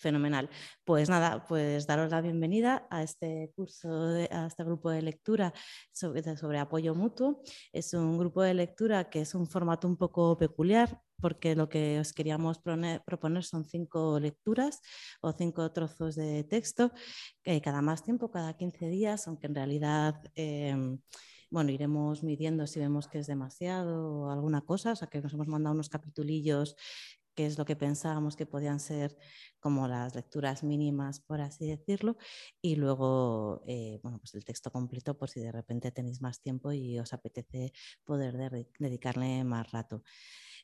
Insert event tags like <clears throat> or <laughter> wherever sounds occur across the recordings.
Fenomenal. Pues nada, pues daros la bienvenida a este curso, a este grupo de lectura sobre, sobre apoyo mutuo. Es un grupo de lectura que es un formato un poco peculiar porque lo que os queríamos proponer son cinco lecturas o cinco trozos de texto, eh, cada más tiempo, cada 15 días, aunque en realidad... Em, bueno, iremos midiendo si vemos que es demasiado o alguna cosa, o sea que nos hemos mandado unos capitulillos que es lo que pensábamos que podían ser como las lecturas mínimas, por así decirlo, y luego eh, bueno, pues el texto completo por si de repente tenéis más tiempo y os apetece poder dedicarle más rato.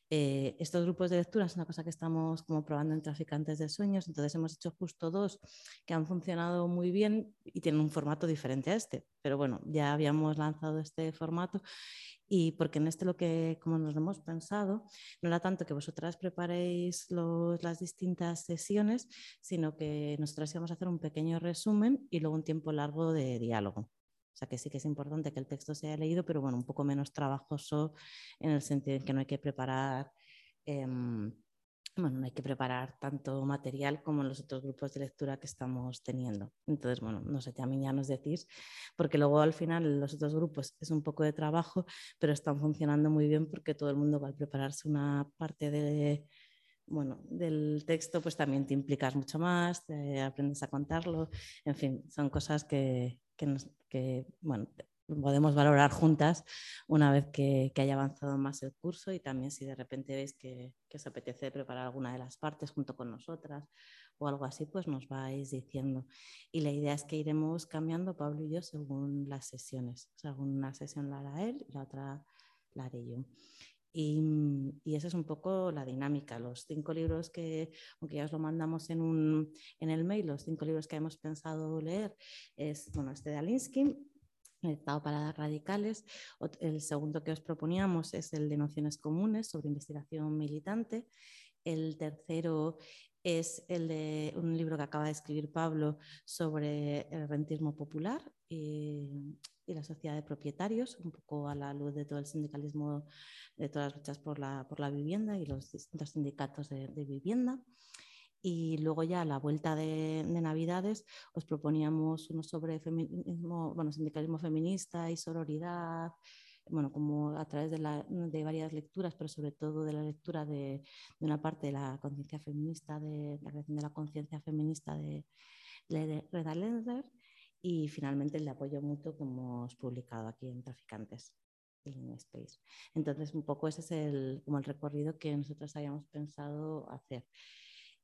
Eh, estos grupos de lectura es una cosa que estamos como probando en Traficantes de Sueños, entonces hemos hecho justo dos que han funcionado muy bien y tienen un formato diferente a este, pero bueno, ya habíamos lanzado este formato y porque en este lo que, como nos hemos pensado, no era tanto que vosotras preparéis las distintas sesiones, sino que nosotras íbamos a hacer un pequeño resumen y luego un tiempo largo de diálogo. O sea que sí que es importante que el texto sea leído, pero bueno, un poco menos trabajoso en el sentido de que no hay que preparar em, bueno, no hay que preparar tanto material como en los otros grupos de lectura que estamos teniendo. Entonces, bueno, no sé, también ya nos decís, porque luego al final los otros grupos es un poco de trabajo, pero están funcionando muy bien porque todo el mundo va a prepararse una parte de, bueno, del texto, pues también te implicas mucho más, aprendes a contarlo, en fin, son cosas que, que, nos, que bueno, podemos valorar juntas una vez que, haya avanzado más el curso y también si de repente veis que, os apetece preparar alguna de las partes junto con nosotras o algo así, pues nos vais diciendo. Y la idea es que iremos cambiando Pablo y yo según las sesiones. O sea, una sesión la hará él y la otra la haré yo. Y, esa es un poco la dinámica. Los cinco libros que, aunque ya os lo mandamos en, un, en el mail, los cinco libros que hemos pensado leer es, bueno, este de Alinsky, el Estado para radicales. El segundo que os proponíamos es el de nociones comunes sobre investigación militante. El tercero es el de un libro que acaba de escribir Pablo sobre el rentismo popular y, la sociedad de propietarios, un poco a la luz de todo el sindicalismo, de todas las luchas por la, por la vivienda y los distintos sindicatos de, de vivienda. Y luego ya a la vuelta de, Navidades os proponíamos uno sobre feminismo, bueno, sindicalismo feminista y sororidad, bueno, como a través de, la, de, varias lecturas, pero sobre todo de la lectura de, de una parte de la conciencia feminista, de la creación de la conciencia feminista de, de Reda Lender y finalmente el de apoyo mutuo que hemos publicado aquí en Traficantes. En Space. Entonces, un poco ese es el, como el recorrido que nosotros habíamos pensado hacer.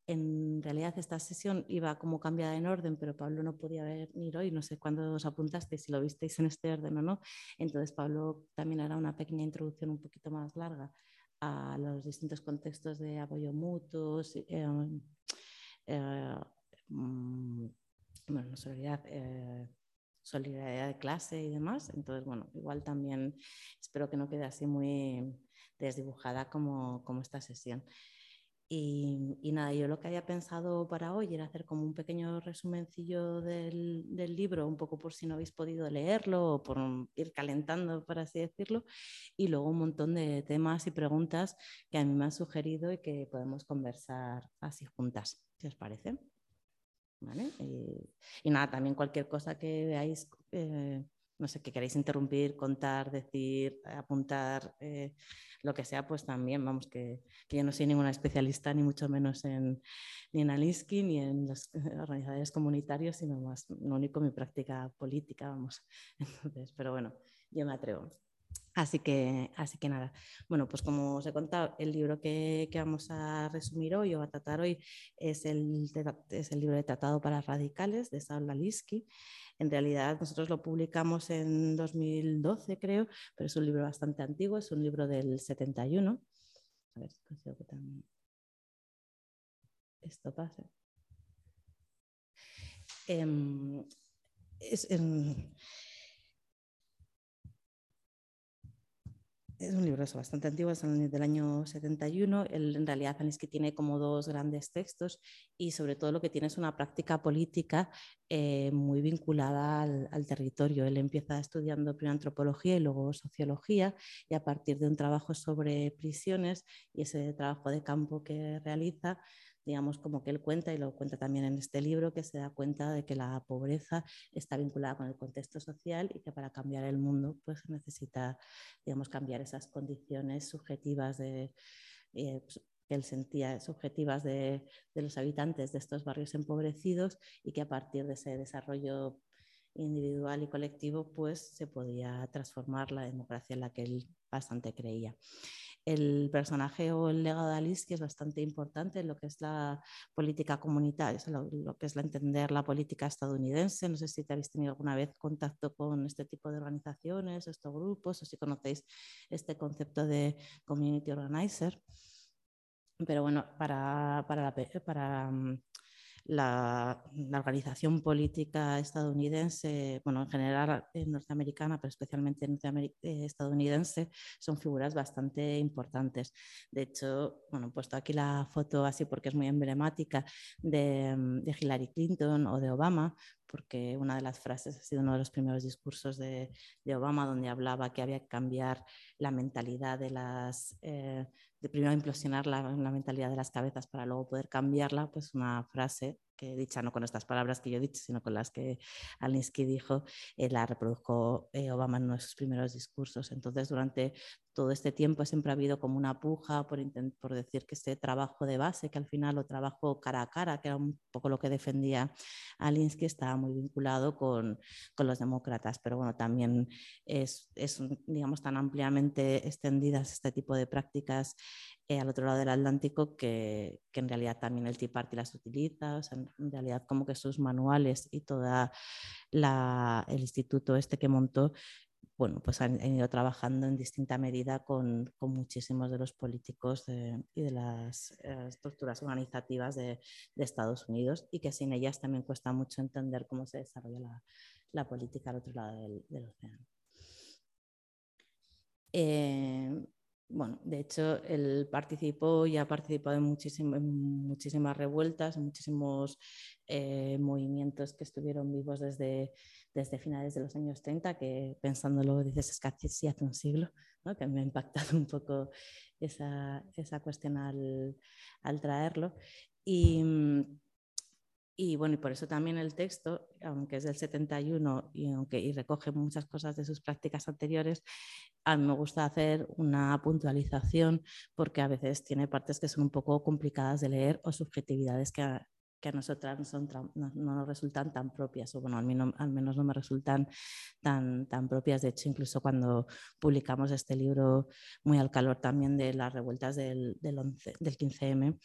En realidad esta sesión iba como cambiada en orden, pero Pablo no podía venir hoy, no sé cuándo os apuntasteis, si lo visteis en este orden o no. Entonces Pablo también hará una pequeña introducción un poquito más larga a los distintos contextos de apoyo mutuos, eh, eh, bueno, solidaridad, eh, solidaridad de clase y demás. Entonces, bueno, igual también espero que no quede así muy desdibujada como, como esta sesión. Y, nada, yo lo que había pensado para hoy era hacer como un pequeño resumencillo del, del, libro, un poco por si no habéis podido leerlo o por ir calentando, por así decirlo, y luego un montón de temas y preguntas que a mí me han sugerido y que podemos conversar así juntas, si os parece. ¿Vale? Y, nada, también cualquier cosa que veáis, eh, no sé, que queréis interrumpir, contar, decir, apuntar. Eh, lo que sea, pues también, vamos, que, yo no soy ninguna especialista, ni mucho menos en, ni en Alinsky, ni en los <laughs> organizadores comunitarios, sino más, lo único, mi práctica política, vamos. <laughs> Entonces, pero bueno, yo me atrevo. Así que, así que nada. Bueno, pues como os he contado, el libro que, que vamos a resumir hoy o a tratar hoy es el, es el libro de Tratado para Radicales de Saul Alinsky. En realidad nosotros lo publicamos en 2012, creo, pero es un libro bastante antiguo, es un libro del 71. A ver si consigo que también esto pase. Em, es, em, es un libro bastante antiguo, es del año 71. en realidad, Zaniski tiene como dos grandes textos y sobre todo lo que tiene es una práctica política eh, muy vinculada al, territorio. Él empieza estudiando primero antropología y luego sociología y a partir de un trabajo sobre prisiones y ese trabajo de campo que realiza, digamos, como que él cuenta, y lo cuenta también en este libro, que se da cuenta de que la pobreza está vinculada con el contexto social y que para cambiar el mundo pues necesita, digamos, cambiar esas condiciones subjetivas de... Eh, pues, que él sentía subjetivas de, de los habitantes de estos barrios empobrecidos y que a partir de ese desarrollo individual y colectivo, pues se podía transformar la democracia en la que él bastante creía el personaje o el legado de Alice, que es bastante importante en lo que es la política comunitaria, lo, que es la entender la política estadounidense. No sé si te habéis tenido alguna vez contacto con este tipo de organizaciones, estos grupos, o si conocéis este concepto de community organizer. Pero bueno, para, para, para la, organización política estadounidense, bueno, en general norteamericana, pero especialmente eh, estadounidense, son figuras bastante importantes. De hecho, bueno, he puesto aquí la foto así porque es muy emblemática de, mm, de Hillary Clinton o de Obama, porque una de las frases ha sido uno de los primeros discursos de, de Obama, donde hablaba que había que cambiar la mentalidad de las, eh, de primero implosionar la, mentalidad de las cabezas para luego poder cambiarla, pues una frase que dicha no con estas palabras que yo he dicho, sino con las que Alinsky dijo, eh, la reprodujo eh, Obama en uno de sus primeros discursos. Entonces, durante todo este tiempo siempre ha habido como una puja por, por decir que este trabajo de base, que al final o trabajo cara a cara, que era un poco lo que defendía Alinsky, estaba muy vinculado con, con los demócratas. Pero bueno, también es, es, digamos, tan ampliamente extendidas este tipo de prácticas eh, al otro lado del Atlántico que, que, en realidad también el Tea Party las utiliza, o sea, en realidad como que sus manuales y todo el instituto este que montó, bueno, pues han, ido trabajando en distinta medida con, muchísimos de los políticos y de las eh, estructuras organizativas de, Estados Unidos y que sin ellas también cuesta mucho entender cómo se desarrolla la, política al otro lado del, del océano. Eh, bueno, de hecho, él participó y ha participado en, muchísimas revueltas, en muchísimos eh, movimientos que estuvieron vivos desde, desde finales de los años 30, que pensándolo dices es casi hace un siglo, ¿no? que me ha impactado <laughs> un poco esa, esa cuestión al, al traerlo. Y, y bueno, y por eso también el texto, aunque es del 71 y, aunque, y recoge muchas cosas de sus prácticas anteriores, a mí me gusta hacer una puntualización porque a veces tiene partes que son un poco complicadas de leer o subjetividades que, que a nosotras no, nos resultan tan propias, o bueno, al, menos, no me resultan tan, tan propias. De hecho, incluso cuando publicamos este libro, muy al calor también de las revueltas del, del, 11, del 15M,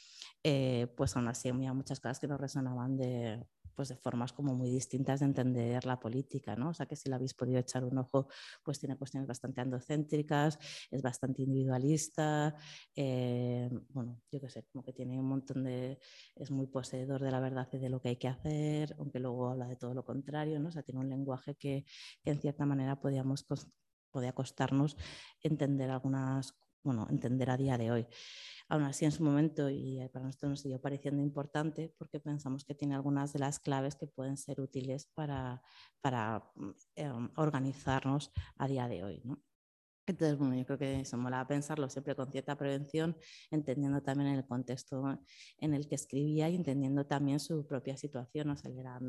eh, pues aún así había muchas cosas que nos resonaban de, pues de formas como muy distintas de entender la política, ¿no? O sea que si la habéis podido echar un ojo, pues tiene cuestiones bastante andocéntricas, es bastante individualista, eh, bueno, yo qué sé, como que tiene un montón de, es muy poseedor de la verdad y de lo que hay que hacer, aunque luego habla de todo lo contrario, ¿no? O sea, tiene un lenguaje que, que en cierta manera podíamos, podía costarnos entender algunas, bueno, entender a día de hoy. Aún así, en su momento, y para nosotros nos siguió pareciendo importante porque pensamos que tiene algunas de las claves que pueden ser útiles para, para em, organizarnos a día de hoy. ¿no? Entonces, bueno, yo creo que eso mola pensarlo siempre con cierta prevención, entendiendo también el contexto en el que escribía y entendiendo también su propia situación. O sea, él era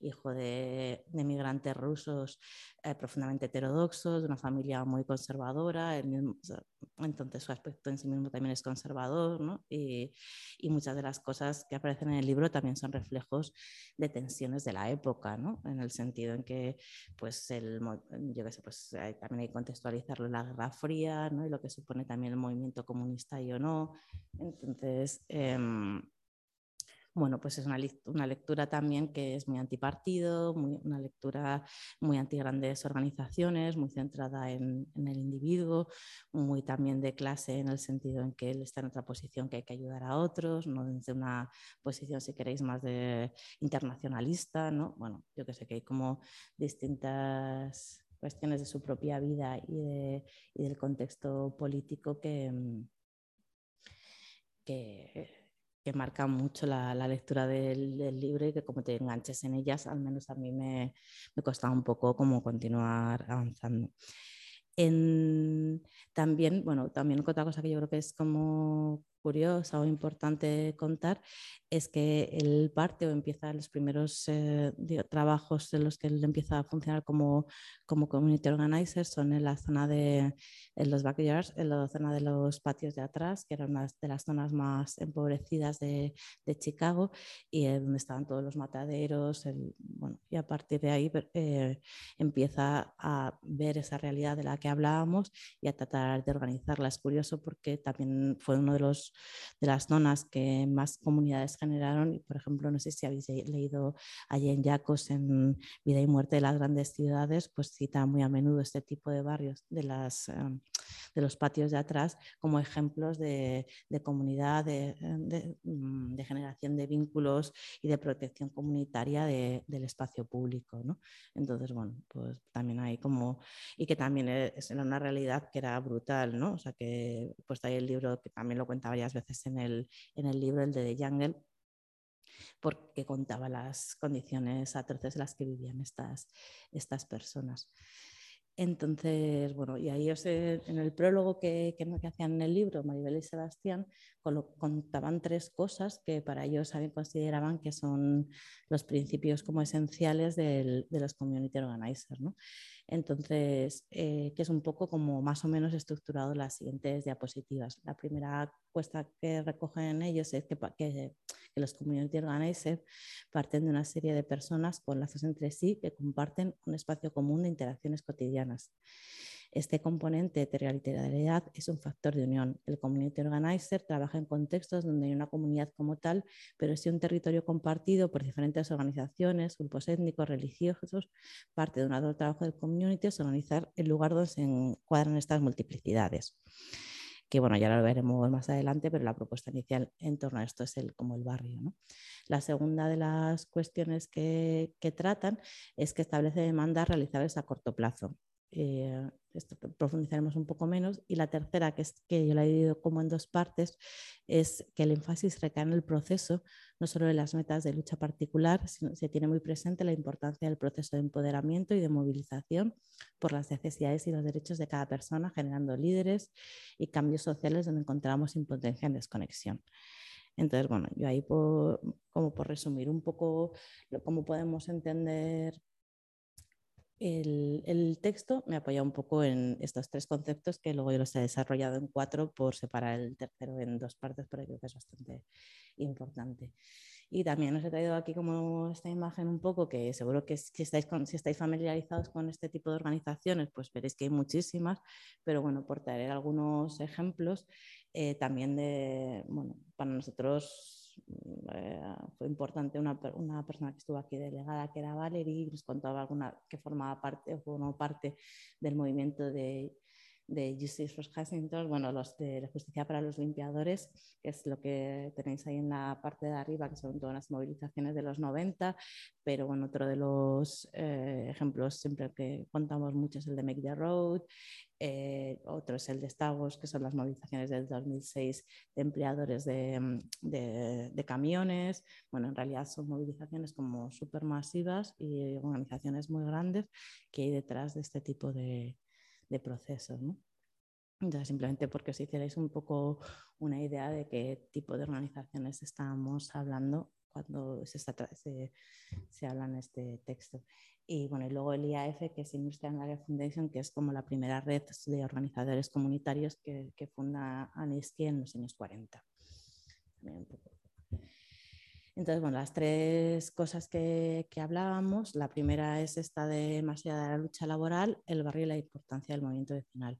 hijo de, de migrantes rusos eh, profundamente heterodoxos, de una familia muy conservadora, entonces su aspecto en sí mismo también es conservador, ¿no? y, y, muchas de las cosas que aparecen en el libro también son reflejos de tensiones de la época, ¿no? en el sentido en que, pues, el, yo qué sé, pues también hay que contextualizarlo la Guerra Fría, ¿no? y lo que supone también el movimiento comunista y o no. Entonces, eh, bueno, pues es una, una, lectura también que es muy antipartido, muy, una lectura muy anti grandes organizaciones, muy centrada en, el individuo, muy también de clase en el sentido en que él está en otra posición que hay que ayudar a otros, no desde una posición, si queréis, más de internacionalista, ¿no? Bueno, yo que sé que hay como distintas cuestiones de su propia vida y, del contexto político que, mm, que, marcan mucho la, lectura del, libro y que como te enganches en ellas, al menos a mí me, me costaba un poco como continuar avanzando. también, bueno, también otra cosa que yo creo que es como curiosa o importante contar es que él parte o empieza los primeros eh, trabajos en los que él empieza a funcionar como, como community organizer son en la zona de en los backyards, en la zona de los patios de atrás, que era una de las zonas más empobrecidas de, de Chicago y donde estaban todos los mataderos. El, bueno, y a partir de ahí eh, empieza a ver esa realidad de la que hablábamos y a tratar de organizarla. Es curioso porque también fue uno de, los, de las zonas que más comunidades generaron. Y, por ejemplo, no sé si habéis leído a Jane Jacobs en Vida y Muerte de las Grandes Ciudades, pues cita muy a menudo este tipo de barrios de, las, em, de los patios de atrás como ejemplos de, comunidad, de, mm, de, generación de vínculos y de protección comunitaria del espacio público. ¿no? Entonces, bueno, pues también hay como, y que también es una realidad que era brutal, ¿no? O sea, que pues hay el libro que también lo cuenta varias veces en el, en el libro, el de The Jungle, porque contaba las condiciones atroces en las que vivían estas, estas personas. Entonces, bueno, y ahí en el prólogo que, que, hacían en el libro, Maribel y Sebastián, contaban tres cosas que para ellos consideraban que son los principios como esenciales de los community organizers. ¿no? Entonces, eh, que es un poco como más o menos estructurado las siguientes diapositivas. La primera cuesta que recogen ellos es que, que, los community organizers parten de una serie de personas con lazos entre sí que comparten un espacio común de interacciones cotidianas. Este componente de territorialidad es un factor de unión. El community organizer trabaja en contextos donde hay una comunidad como tal, pero es un territorio compartido por diferentes organizaciones, grupos étnicos, religiosos. Parte de un otro trabajo del community es organizar el lugar donde se encuadran estas multiplicidades que bueno, ya lo veremos más adelante, pero la propuesta inicial en torno a esto es el, como el barrio. La segunda de las cuestiones que, que, tratan es que establece demandas realizables a corto plazo. Eh, profundizaremos un poco menos. Y la tercera, que es que yo la he dividido como en dos partes, es que el énfasis recae en el proceso, no solo en las metas de lucha particular, sino se tiene muy presente la importancia del proceso de empoderamiento y de movilización por las necesidades y los derechos de cada persona, generando líderes y cambios sociales donde encontramos impotencia en desconexión. Entonces, bueno, yo ahí como por resumir un poco cómo podemos entender el, texto me apoya un poco en estos tres conceptos que luego yo los he desarrollado en cuatro por separar el tercero en dos partes, pero creo que es bastante importante. Y también os he traído aquí como esta imagen un poco que seguro que si estáis, familiarizados con este tipo de organizaciones, pues veréis que hay muchísimas, pero bueno, por traer algunos ejemplos eh, también de, bueno, para nosotros eh, fue importante una, una, persona que estuvo aquí delegada, que era Valerie, nos contaba alguna que formaba parte o formó parte del movimiento de, de Justice for Huntington, bueno, los de Justicia para los Limpiadores, que es lo que tenéis ahí en la parte de arriba, que son todas las movilizaciones de los 90, pero bueno, otro de los eh, ejemplos siempre que contamos mucho es el de Make the Road, eh, otro es el de Stavos, que son las movilizaciones del 2006 de empleadores mm, de, de, camiones. Bueno, en realidad son movilizaciones como supermasivas y organizaciones muy grandes que hay detrás de este tipo de, de procesos. ¿no? Entonces, simplemente porque os hicierais un poco una idea de qué tipo de organizaciones estamos hablando cuando se, se, se habla en este texto. Y bueno, y luego el IAF, que es Industrial Area Foundation, que es como la primera red de organizadores comunitarios que, que funda ANISKI en los años 40. Entonces, bueno, las tres cosas que, hablábamos, la primera es esta de más allá de la lucha laboral, el barrio y la importancia del movimiento vecinal.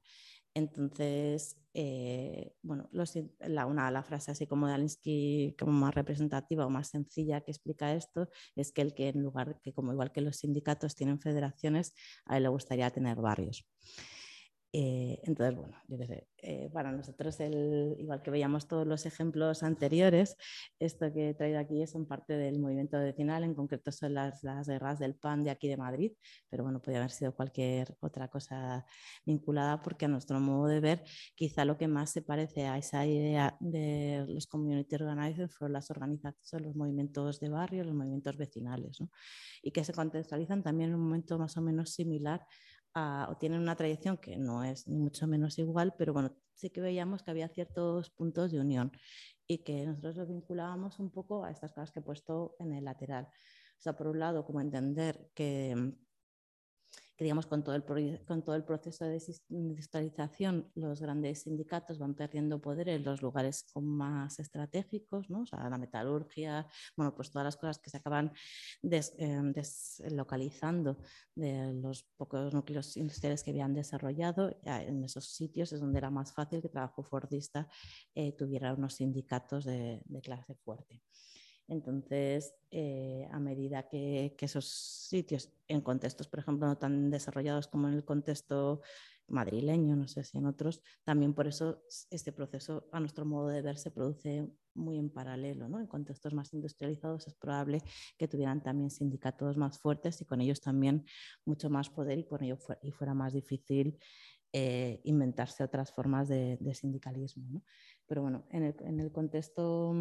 Entonces, eh, bueno, la, una, la frase así como de Alinsky, como más representativa o más sencilla que explica esto, es que el que en lugar que como igual que los sindicatos tienen federaciones, a él le gustaría tener barrios. Eh, entonces, bueno, yo qué sé, eh, para nosotros, el, igual que veíamos todos los ejemplos anteriores, esto que he traído aquí son parte del movimiento vecinal, en concreto son las, las guerras del PAN de aquí de Madrid, pero bueno, podría haber sido cualquier otra cosa vinculada porque a nuestro modo de ver, quizá lo que más se parece a esa idea de los community organizers fueron las organizaciones, los movimientos de barrio, los movimientos vecinales, ¿no? y que se contextualizan también en un momento más o menos similar o tienen una tradición que no es ni mucho menos igual, pero bueno, sí que veíamos que había ciertos puntos de unión y que nosotros los vinculábamos un poco a estas cosas que he puesto en el lateral. O sea, por un lado, como entender que que con todo el, con todo el proceso de digitalización los grandes sindicatos van perdiendo poder en los lugares más estratégicos, ¿no? o sea, la metalurgia, bueno, pues todas las cosas que se acaban em, deslocalizando de los pocos núcleos industriales que habían desarrollado, en esos sitios es donde era más fácil que trabajo fordista eh, tuviera unos sindicatos de clase fuerte. Entonces, eh, a medida que, esos sitios en contextos, por ejemplo, no tan desarrollados como en el contexto madrileño, no sé si en otros, también por eso este proceso, a nuestro modo de ver, se produce muy en paralelo. ¿no? En contextos más industrializados es probable que tuvieran también sindicatos más fuertes y con ellos también mucho más poder y con ello y fuera más difícil eh, inventarse otras formas de, sindicalismo. Pero bueno, en el, en el contexto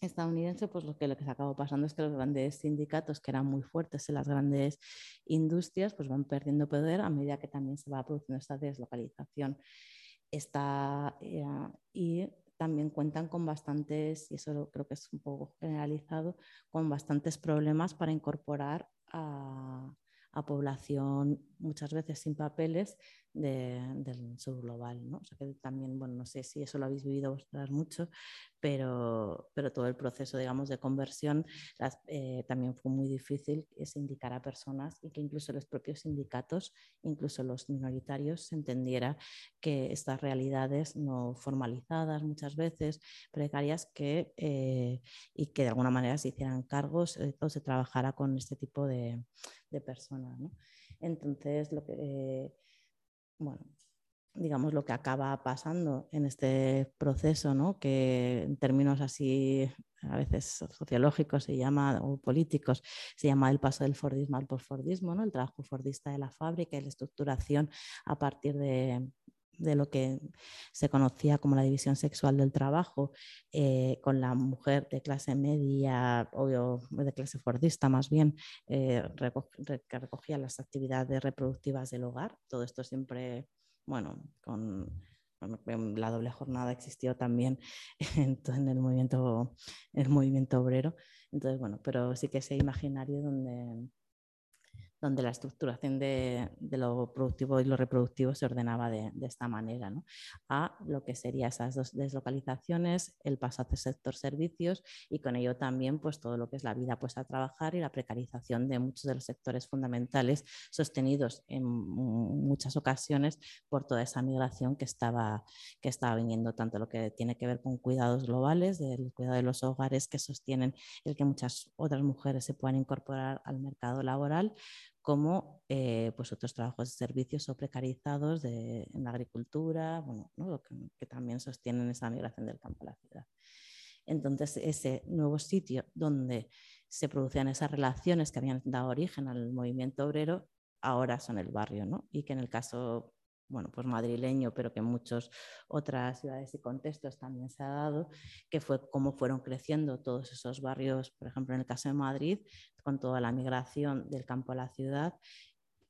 estadounidense, pues lo que, lo que se acabó pasando es que los grandes sindicatos, que eran muy fuertes en las grandes industrias, pues van perdiendo poder a medida que también se va produciendo esta deslocalización. Está, eh, y también cuentan con bastantes, y eso creo que es un poco generalizado, con bastantes problemas para incorporar a, a población muchas veces sin papeles del sur global. ¿no? O sea que también, bueno, no sé si eso lo habéis vivido vosotras mucho, pero, pero todo el proceso, digamos, de conversión eh, también fue muy difícil que se indicara a personas y que incluso los propios sindicatos, incluso los minoritarios, se entendiera que estas realidades no formalizadas muchas veces, precarias, que, eh, y que de alguna manera se hicieran cargos eh, o se trabajara con este tipo de, de personas. ¿no? Entonces, lo que bueno, digamos, lo que acaba pasando en este proceso, ¿no? que en términos así a veces sociológicos se llama, o políticos, se llama el paso del Fordismo al postfordismo, ¿no? el trabajo fordista de la fábrica y la estructuración a partir de, de lo que se conocía como la división sexual del trabajo, eh, con la mujer de clase media, o de clase fordista más bien, eh, que recogía las actividades reproductivas del hogar. Todo esto siempre, bueno, con, la doble jornada existió también <laughs> en, el, movimiento, el movimiento obrero. Entonces, bueno, pero sí que ese imaginario donde donde la estructuración de, lo productivo y lo reproductivo se ordenaba de, esta manera, a lo que serían esas dos deslocalizaciones, el paso hacia sector servicios y con ello también pues, todo lo que es la vida pues, a trabajar y la precarización de muchos de los sectores fundamentales sostenidos en muchas ocasiones por toda esa migración que estaba, que estaba viniendo, tanto lo que tiene que ver con cuidados globales, del cuidado de los hogares que sostienen el que muchas otras mujeres se puedan incorporar al mercado laboral, como eh, pues otros trabajos de servicios o precarizados en la agricultura, bueno, que, también sostienen esa migración del campo a la ciudad. Entonces, ese nuevo sitio donde se producían esas relaciones que habían dado origen al movimiento obrero, ahora son el barrio, ¿no? Y que en el caso bueno, pues madrileño, pero que en muchas otras ciudades y contextos también se ha dado, que fue cómo fueron creciendo todos esos barrios, por ejemplo, en el caso de Madrid, con toda la migración del campo a la ciudad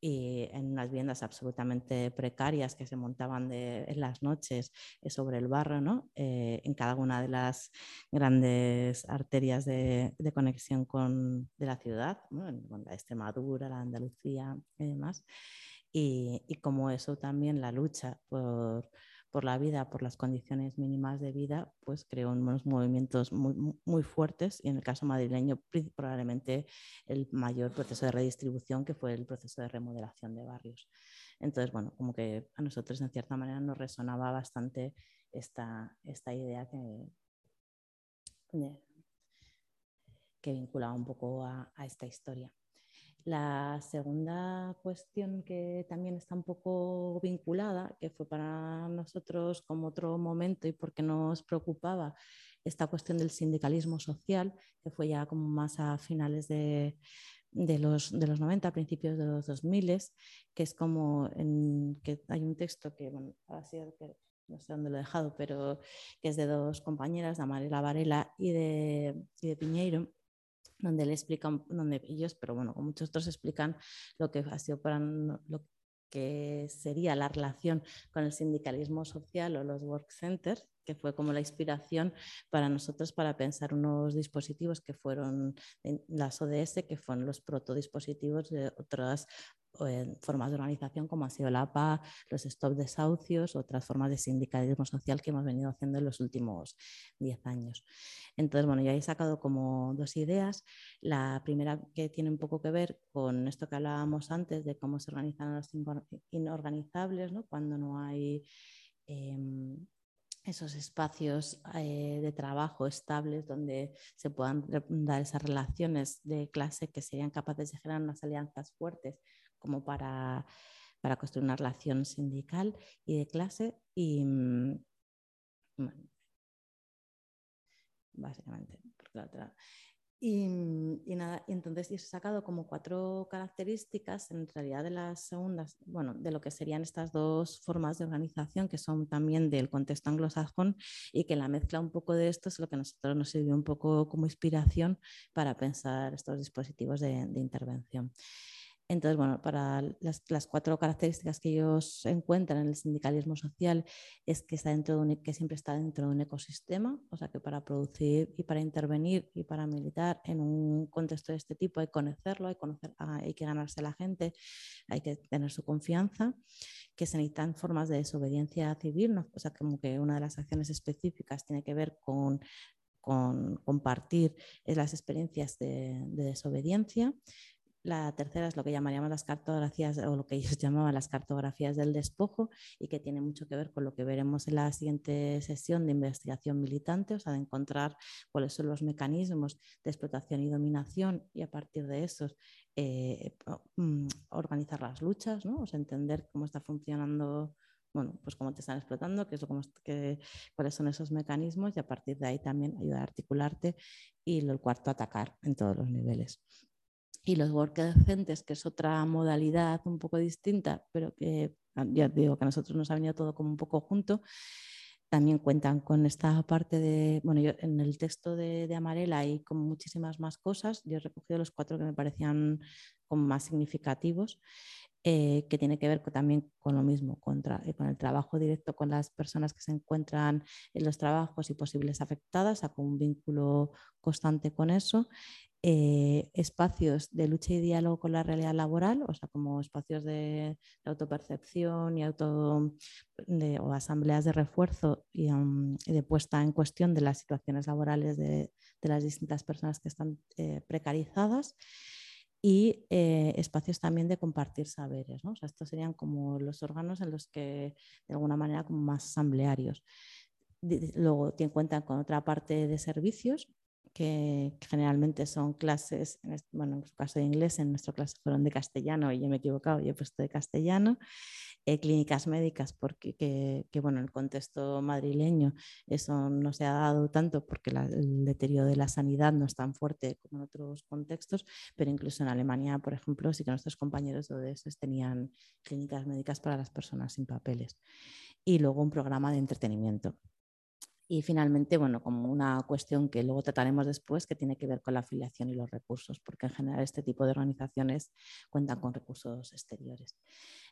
y en unas viviendas absolutamente precarias que se montaban en las noches sobre el barro, ¿no? Eh, en cada una de las grandes arterias de, conexión con, de la ciudad, en la Extremadura, la Andalucía y demás y, como eso también la lucha por, por, la vida, por las condiciones mínimas de vida, pues creó unos movimientos muy, muy fuertes y en el caso madrileño probablemente el mayor proceso de redistribución que fue el proceso de remodelación de barrios. Entonces, bueno, como que a nosotros en cierta manera nos resonaba bastante esta, esta idea que, que vinculaba un poco a esta historia. La segunda cuestión que también está un poco vinculada, que fue para nosotros como otro momento y porque nos preocupaba esta cuestión del sindicalismo social, que fue ya como más a finales de, los, de los 90, principios de los 2000, que es como en, que hay un texto que, bueno, no sé dónde lo he dejado, pero que es de dos compañeras, de Amarela Varela y de, y de Piñeiro, donde le explican, donde ellos, pero bueno, como muchos otros explican lo que ha sido para lo que sería la relación con el sindicalismo social o los work centers, que fue como la inspiración para nosotros para pensar unos dispositivos que fueron las ODS, que fueron los protodispositivos de otras formas de organización como ha sido la APA, los stop desahucios, otras formas de sindicalismo social que hemos venido haciendo en los últimos 10 años. Entonces, bueno, ya he sacado como dos ideas. La primera que tiene un poco que ver con esto que hablábamos antes de cómo se organizan los inorganizables, ¿no? cuando no hay... Em, esos espacios eh, de trabajo estables donde se puedan dar esas relaciones de clase que serían capaces de generar unas alianzas fuertes como para, construir una relación sindical y de clase. Y, mm, básicamente, Y, nada, entonces he sacado como cuatro características en realidad de las segundas, bueno, de lo que serían estas dos formas de organización que son también del contexto anglosajón y que la mezcla un poco de esto es lo que a nosotros nos sirvió un poco como inspiración para pensar estos dispositivos de intervención. Entonces, bueno, para las, cuatro características que ellos encuentran en el sindicalismo social es que, está dentro de que siempre está dentro de un ecosistema, o sea que para producir y para intervenir y para militar en un contexto de este tipo hay que conocerlo, hay, conocer, hay que ganarse a la gente, hay que tener su confianza, que se necesitan formas de desobediencia civil, o sea como que una de las acciones específicas tiene que ver con compartir las experiencias de desobediencia, la tercera es lo que llamaríamos las cartografías o lo que ellos <laughs> llamaban las cartografías del despojo y que tiene mucho que ver con lo que veremos en la siguiente sesión de investigación militante, o sea, de encontrar cuáles son los mecanismos de explotación y dominación y a partir de esos eh, mm, organizar las luchas, ¿no? o sea, entender cómo está funcionando bueno, pues cómo te están explotando, qué es lo, que, cuáles son esos mecanismos y a partir de ahí también ayudar a articularte y lo cuarto, atacar en todos los niveles y los work decentes, que es otra modalidad un poco distinta, pero que ah, ya digo que a nosotros nos ha venido todo como un poco junto, también cuentan con esta parte de, bueno, yo en el texto de, de Amarela hay como muchísimas más cosas, yo he recogido los cuatro que me parecían como más significativos, eh, que tiene que ver también con lo mismo, contra, eh, con el trabajo directo con las personas que se encuentran en los trabajos y posibles afectadas, con un vínculo constante con eso, eh, espacios de lucha y diálogo con la realidad laboral, o sea, como espacios de, autopercepción y auto, o asambleas de refuerzo y, de puesta en cuestión de las situaciones laborales de, las distintas personas que están eh, precarizadas y eh, espacios también de compartir saberes. ¿no? O sea, estos serían como los órganos en los que, de alguna manera, como más asamblearios. Luego tienen cuenta con otra parte de servicios que generalmente son clases, en bueno, en su caso de inglés, en nuestro clase fueron de castellano y yo me he equivocado, yo he puesto de castellano, eh, clínicas médicas, porque que, que, bueno, en el contexto madrileño eso no se ha dado tanto porque el deterioro de la sanidad no es tan fuerte como en otros contextos, pero incluso en Alemania, por ejemplo, sí que nuestros compañeros de ODS tenían clínicas médicas para las personas sin papeles. Y luego un programa de entretenimiento y finalmente, bueno, como una cuestión que luego trataremos después, que tiene que ver con la afiliación y los recursos, porque en general este tipo de organizaciones cuentan con recursos exteriores.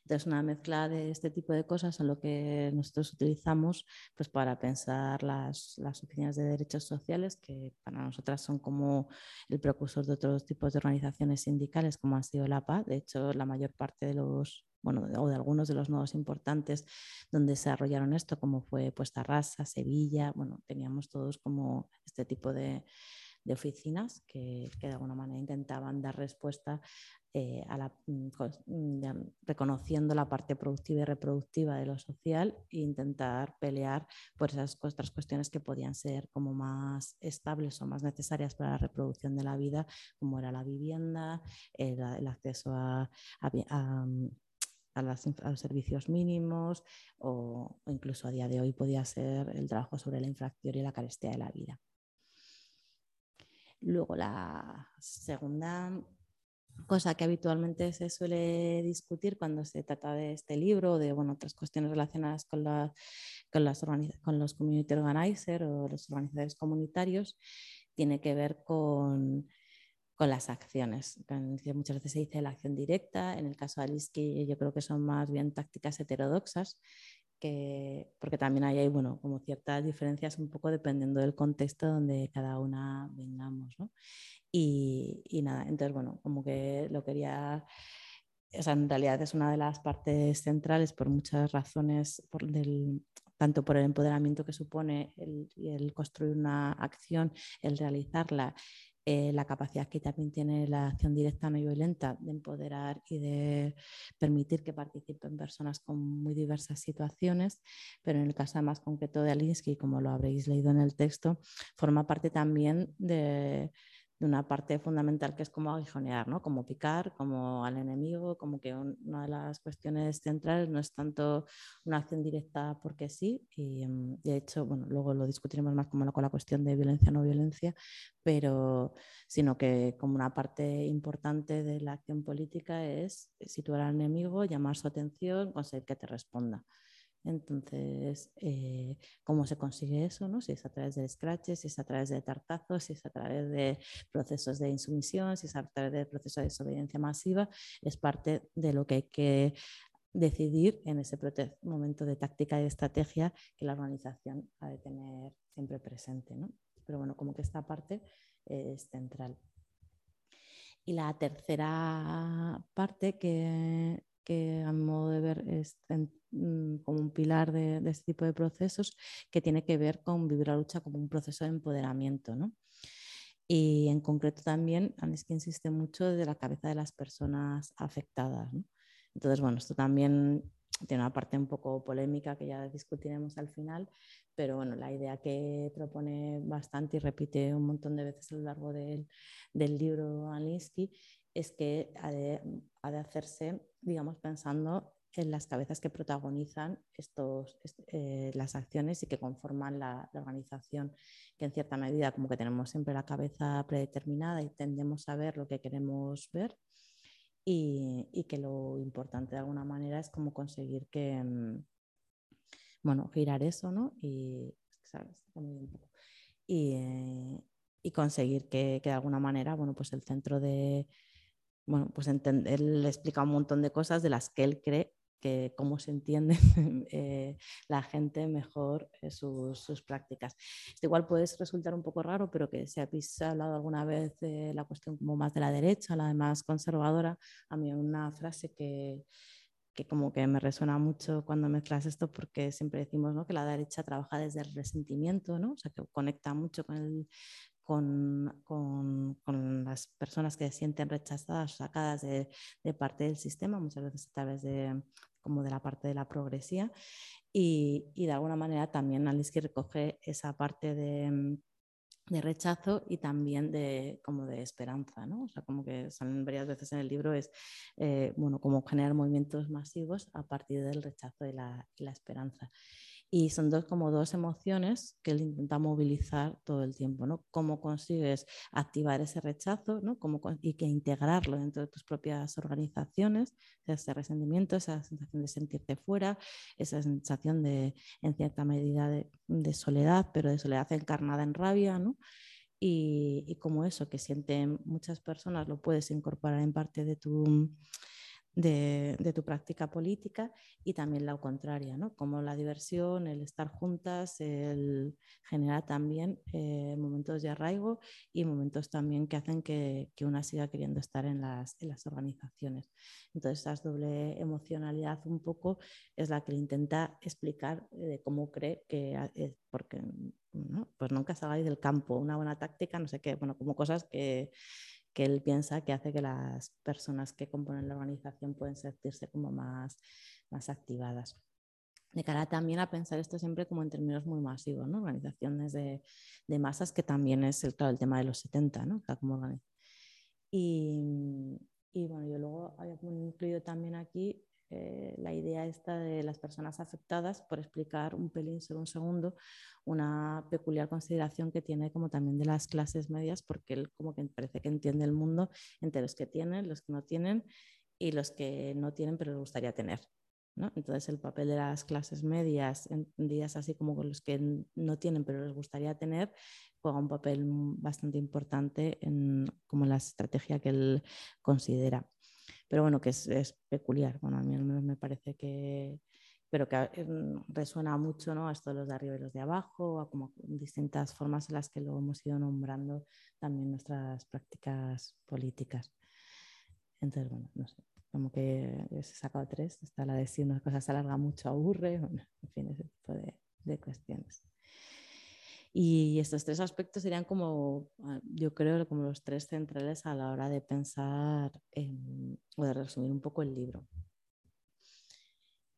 Entonces, una mezcla de este tipo de cosas son lo que nosotros utilizamos pues, para pensar las, las oficinas de derechos sociales, que para nosotras son como el precursor de otros tipos de organizaciones sindicales, como ha sido la APA. De hecho, la mayor parte de los o de algunos de los nodos importantes donde desarrollaron esto, como fue Puesta Rasa, Sevilla, bueno, teníamos todos como este tipo de, oficinas que, de alguna manera intentaban dar respuesta eh, a la, mm, mm, reconociendo la parte productiva y reproductiva de lo social e intentar pelear por esas otras cuestiones que podían ser como más estables o más necesarias para la reproducción de la vida, como era la vivienda, el, acceso a, mm, a los servicios mínimos o, incluso a día de hoy podía ser el trabajo sobre la infracción y la carestía de la vida. Luego la segunda cosa que habitualmente se suele discutir cuando se trata de este libro o de bueno, otras cuestiones relacionadas con, con, las con los community organizers o los organizadores comunitarios, tiene que ver con, con las acciones. Muchas veces se dice la acción directa, en el caso de Aliski yo creo que son más bien tácticas heterodoxas, que, porque también hay bueno, como ciertas diferencias un poco dependiendo del contexto donde cada una vengamos. ¿no? Y, nada, entonces, bueno, como que lo quería, o en realidad es una de las partes centrales por muchas razones, tanto por el empoderamiento que supone el construir una acción, el realizarla, eh, la capacidad que también tiene la acción directa no violenta de empoderar y de permitir que participen personas con muy diversas situaciones, pero en el caso más concreto de Alinsky, como lo habréis leído en el texto, forma parte también de de una parte fundamental que es como aguijonear, ¿no? como picar, como al enemigo, como que una de las cuestiones centrales no es tanto una acción directa porque sí, y mm, de hecho, bueno, luego lo discutiremos más como con la cuestión de violencia no violencia, pero sino que como una parte importante de la acción política es situar al enemigo, llamar su atención, conseguir que te responda. Entonces, eh, ¿cómo se consigue eso? No? Si es a través de scratches, si es a través de tartazos, si es a través de procesos de insumisión, si es a través de procesos de desobediencia masiva, es parte de lo que hay que decidir en ese momento de táctica y estrategia que la organización ha de tener siempre presente. ¿no? Pero bueno, como que esta parte es central. Y la tercera parte que, que a mi modo de ver es mm, como un pilar de, este tipo de procesos que tiene que ver con vivir la lucha como un proceso de empoderamiento. ¿no? Y en concreto también, que insiste mucho desde la cabeza de las personas afectadas. ¿no? Entonces, bueno, esto también tiene una parte un poco polémica que ya discutiremos al final, pero bueno, la idea que propone bastante y repite un montón de veces a lo largo del, del libro Alinsky es que ha de, hacerse, digamos, pensando en las cabezas que protagonizan estos, eh, las acciones y que conforman la, organización, que en cierta medida como que tenemos siempre la cabeza predeterminada y tendemos a ver lo que queremos ver y, que lo importante de alguna manera es como conseguir que, mm, bueno, girar eso, ¿no? Y, eh, Y, conseguir que, que, de alguna manera, bueno, pues el centro de, bueno, pues él le explica un montón de cosas de las que él cree que cómo se entiende <laughs> eh, la gente mejor eh, sus, prácticas. Esto igual puede resultar un poco raro, pero que si habéis hablado alguna vez de la cuestión como más de la derecha, la más conservadora, a mí una frase que, que como que me resuena mucho cuando mezclas esto, porque siempre decimos ¿no? que la derecha trabaja desde el resentimiento, ¿no? o sea, que conecta mucho con el, con, con, con, las personas que se sienten rechazadas, sacadas de, de, parte del sistema, muchas veces a través de, como de la parte de la progresía. Y, y de alguna manera también Alinsky recoge esa parte de, de rechazo y también de como de esperanza, ¿no? O sea, como que salen varias veces en el libro es, eh, bueno, como generar movimientos masivos a partir del rechazo y la, y la esperanza. Y son dos, como dos emociones que él intenta movilizar todo el tiempo, ¿no? Cómo consigues activar ese rechazo, ¿no? Cómo, y que integrarlo dentro de tus propias organizaciones, ese resentimiento, esa sensación de sentirte fuera, esa sensación de, en cierta medida, de, de soledad, pero de soledad encarnada en rabia, ¿no? Y, y, como eso que sienten muchas personas lo puedes incorporar en parte de tu de, tu práctica política y también la contraria, ¿no? como la diversión, el estar juntas, el genera también eh, momentos de arraigo y momentos también que hacen que, que una siga queriendo estar en las, en las, organizaciones. Entonces, esa doble emocionalidad un poco es la que intenta explicar eh, de cómo cree que, es porque pues nunca salgáis del campo, una buena táctica, no sé qué, bueno, como cosas que que él piensa que hace que las personas que componen la organización pueden sentirse como más, más activadas. De cara también a pensar esto siempre como en términos muy masivos, ¿no? organizaciones de, de masas, que también es el, claro, el tema de los 70, ¿no? Como y, y, bueno, yo luego había incluido también aquí eh, la idea esta de las personas afectadas, por explicar un pelín, solo un segundo, una peculiar consideración que tiene como también de las clases medias, porque él como que parece que entiende el mundo entre los que tienen, los que no tienen y los que no tienen pero les gustaría tener. ¿no? Entonces el papel de las clases medias, entendidas así como con los que no tienen pero les gustaría tener, juega un papel bastante importante en como la estrategia que él considera pero bueno, que es, es peculiar. Bueno, a mí al menos me parece que, pero que em, resuena mucho ¿no? a esto de los de arriba y los de abajo, a como distintas formas en las que lo hemos ido nombrando también nuestras prácticas políticas. Entonces, bueno, no sé, como que he sacado tres, está la de si una cosa se alarga mucho, aburre, <laughs> bueno, en fin, ese tipo de, de cuestiones. Y estos tres aspectos serían como, ah, yo creo, como los tres centrales a la hora de pensar o de resumir un poco el libro.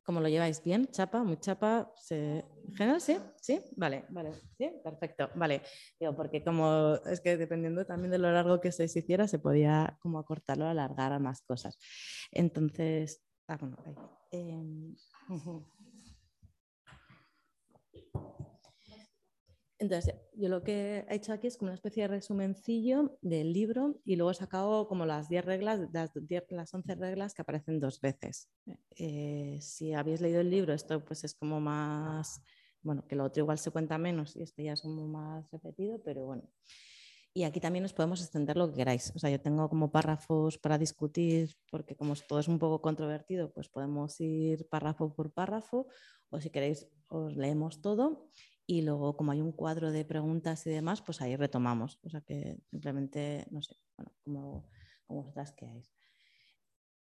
¿Cómo lo lleváis? ¿Bien? ¿Chapa? ¿Muy chapa? ¿Se... ¿General? ¿Sí? ¿Sí? Vale, vale. ¿Sí? Perfecto. Vale. Digo, porque como es que dependiendo también de lo largo que se hiciera, se podía como acortarlo, alargar a más cosas. Entonces, ah, bueno, ahí. <laughs> Eh... Entonces, yo lo que he hecho aquí es como una especie de resumencillo del libro y luego he sacado como las 10 reglas, las, 10, las 11 reglas que aparecen dos veces. Eh, si habéis leído el libro, esto pues es como más, bueno, que lo otro igual se cuenta menos y este ya es como más repetido, pero bueno. Y aquí también nos podemos extender lo que queráis. O sea, yo tengo como párrafos para discutir, porque como todo es un poco controvertido, pues podemos ir párrafo por párrafo, o si queréis, os leemos todo y luego como hay un cuadro de preguntas y demás, pues ahí retomamos. O sea que simplemente, no sé, bueno, como, como vosotras queráis.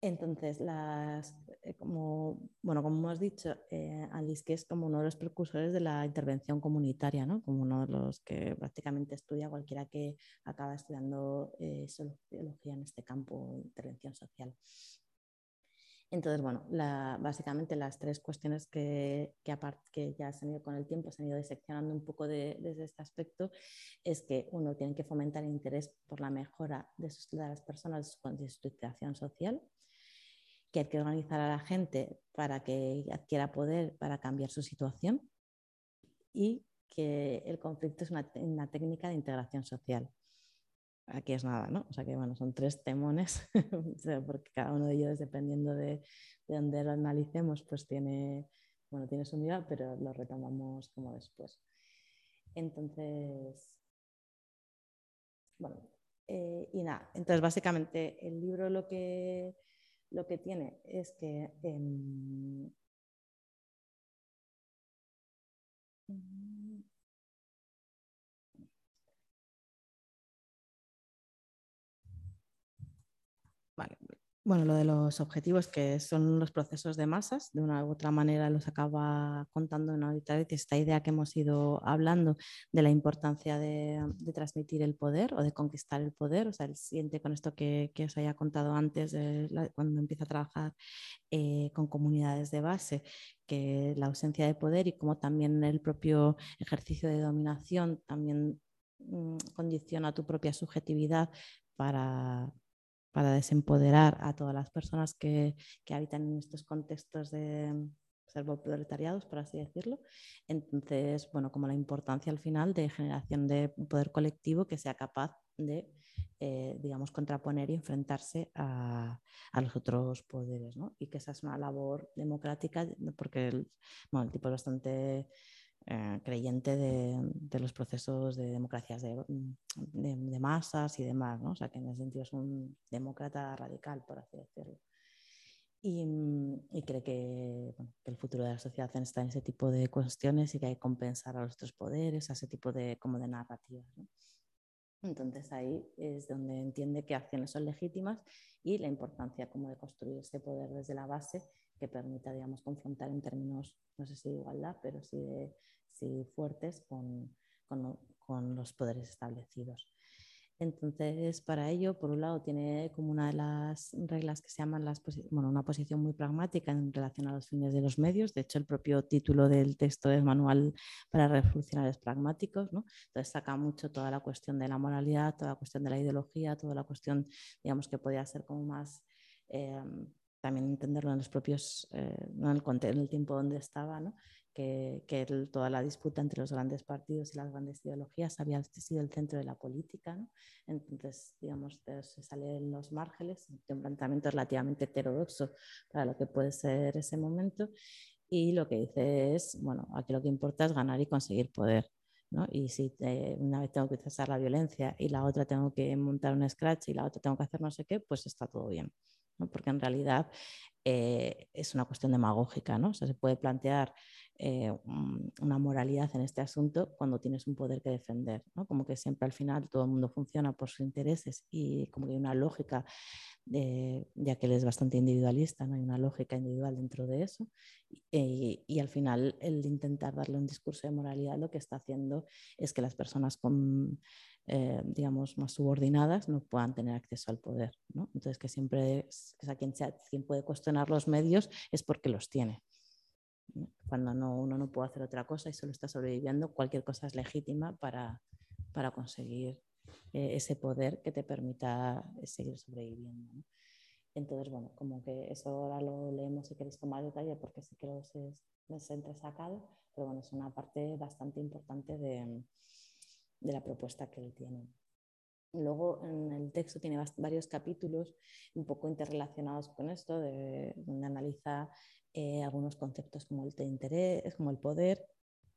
Entonces, las, eh, como, bueno, como hemos dicho, eh, Alice que es como uno de los precursores de la intervención comunitaria, ¿no? como uno de los que prácticamente estudia cualquiera que acaba estudiando eh, sociología en este campo, intervención social. Entonces, bueno, básicamente las tres cuestiones que, ya se han ido con el tiempo, se han ido diseccionando un poco desde este aspecto, es que uno tiene que fomentar el interés por la mejora de, las personas de su situación social, que hay que organizar a la gente para que adquiera poder para cambiar su situación y que el conflicto es una técnica de integración social aquí es nada, ¿no? O sea que bueno, son tres temones, <laughs> porque cada uno de ellos, dependiendo de, de dónde lo analicemos, pues tiene, bueno, tiene su nivel, pero lo retomamos como después. Entonces, bueno, eh, y nada, entonces básicamente el libro lo que, lo que tiene es que... Eh, Bueno, lo de los objetivos, que son los procesos de masas, de una u otra manera los acaba contando en Auditorio, esta idea que hemos ido hablando de la importancia de, transmitir el poder o de conquistar el poder, o sea, el siguiente con esto que, os haya contado antes, cuando empieza a trabajar eh, con comunidades de base, que la ausencia de poder y como también el propio ejercicio de dominación también mm, condiciona tu propia subjetividad para, para desempoderar a todas las personas que, que habitan en estos contextos de proletariados, por así decirlo. Entonces, bueno, como la importancia al final de generación de poder colectivo que sea capaz de, eh, digamos, contraponer y enfrentarse a, a los otros poderes, ¿no? Y que esa es una labor democrática, porque bueno, el tipo es bastante eh, creyente de, los procesos de democracias mm, de, masas y demás, ¿no? O sea, que en ese sentido es un demócrata radical, por así decirlo. y, cree que, el futuro de la sociedad está en ese tipo de cuestiones y que hay que compensar a los otros poderes, a ese tipo de, como de narrativas. Entonces ahí es donde entiende que acciones son legítimas y la importancia como de construir ese poder desde la base que permita, digamos, confrontar en términos, no sé si de igualdad, pero sí, de, sí fuertes con, con, con los poderes establecidos. Entonces, para ello, por un lado, tiene como una de las reglas que se llaman las bueno, una posición muy pragmática en relación a los fines de los medios. De hecho, el propio título del texto es Manual para Revolucionarios Pragmáticos. ¿no? Entonces, saca mucho toda la cuestión de la moralidad, toda la cuestión de la ideología, toda la cuestión, digamos, que podía ser como más... Eh, también entenderlo en los propios, eh, en, el, en, el, tiempo donde estaba, ¿no? Que, toda la disputa entre los grandes partidos y las grandes ideologías había sido el centro de la política. ¿no? Entonces, digamos, se sale en los márgenes de un planteamiento relativamente heterodoxo para lo que puede ser ese momento. Y lo que dice es, bueno, aquí lo que importa es ganar y conseguir poder. ¿no? Y si una vez tengo que utilizar la violencia y la otra tengo que montar un scratch y la otra tengo que hacer no sé qué, pues está todo bien. ¿No? Porque en realidad eh, es una cuestión demagógica, ¿no? Se puede plantear eh, una moralidad en este asunto cuando tienes un poder que defender, ¿no? Como que siempre al final todo el mundo funciona por sus intereses y como que hay una lógica, ya que él es bastante individualista, ¿no? Hay una lógica individual dentro de eso y, y, al final el intentar darle un discurso de moralidad lo que está haciendo es que las personas con eh, digamos, más subordinadas no puedan tener acceso al poder. ¿no? Entonces, que siempre es, que quien, sea, quien puede cuestionar los medios es porque los tiene. Cuando no, uno no puede hacer otra cosa y solo está sobreviviendo, cualquier cosa es legítima para, para conseguir eh, ese poder que te permita eh, seguir sobreviviendo. Entonces, bueno, como que eso ahora lo leemos si queréis más detalle porque sí que los es, entresacado, pero bueno, es una parte bastante importante de, de la propuesta que él tiene. Luego en el texto tiene varios capítulos un poco interrelacionados con esto, de, donde analiza eh, algunos conceptos como el de interés, como el poder,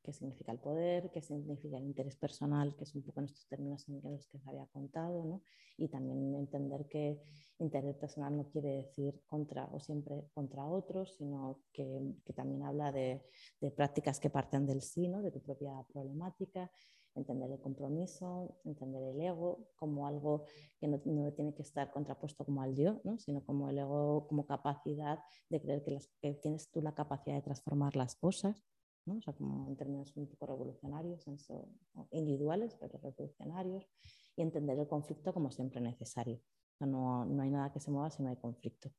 qué significa el poder, qué significa el interés personal, que es un poco en estos términos en los que se había contado, ¿no? y también entender que interés personal no quiere decir contra o siempre contra otros, sino que, que también habla de, de, prácticas que parten del sí, ¿no? de tu propia problemática entender el compromiso, entender el ego como algo que no, tiene que estar contrapuesto como al yo, ¿no? sino como el ego como capacidad de creer que, que, tienes tú la capacidad de transformar las cosas, ¿no? o sea, como en términos un poco revolucionarios, individuales, pero revolucionarios, y entender el conflicto como siempre necesario. no, no hay nada que se mueva si no hay conflicto.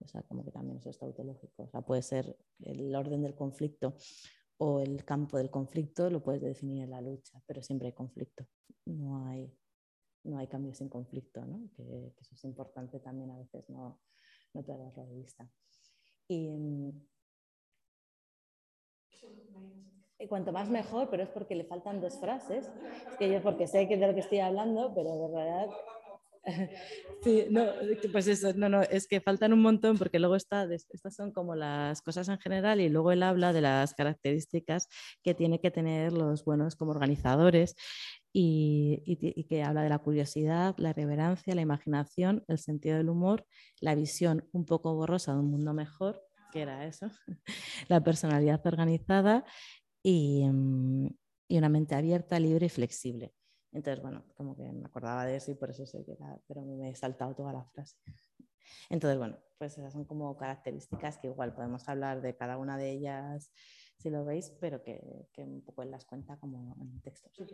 O sea, como que también eso es tautológico. O sea, puede ser el orden del conflicto o el campo del conflicto lo puedes definir en la lucha, pero siempre hay conflicto. No hay, no hay cambios sin conflicto, ¿no? que, eso es importante también a veces no, no perderlo de vista. Y, y, cuanto más mejor, pero es porque le faltan dos frases. Es que yo porque sé que de lo que estoy hablando, pero de verdad <laughs> Sí, no, pues eso, no, no, es que faltan un montón porque luego está, estas son como las cosas en general y luego él habla de las características que tiene que tener los buenos como organizadores y, que habla de la curiosidad, la reverencia, la imaginación, el sentido del humor, la visión un poco borrosa de un mundo mejor, que era eso, <laughs> la personalidad organizada y, mm, y una mente abierta, libre y flexible. Entonces, bueno, como que me acordaba de eso y por eso sé que era, pero me he saltado toda la frase. Entonces, bueno, pues esas son como características que igual podemos hablar de cada una de ellas si lo veis, pero que, que un poco él las cuenta como en el texto. Sí,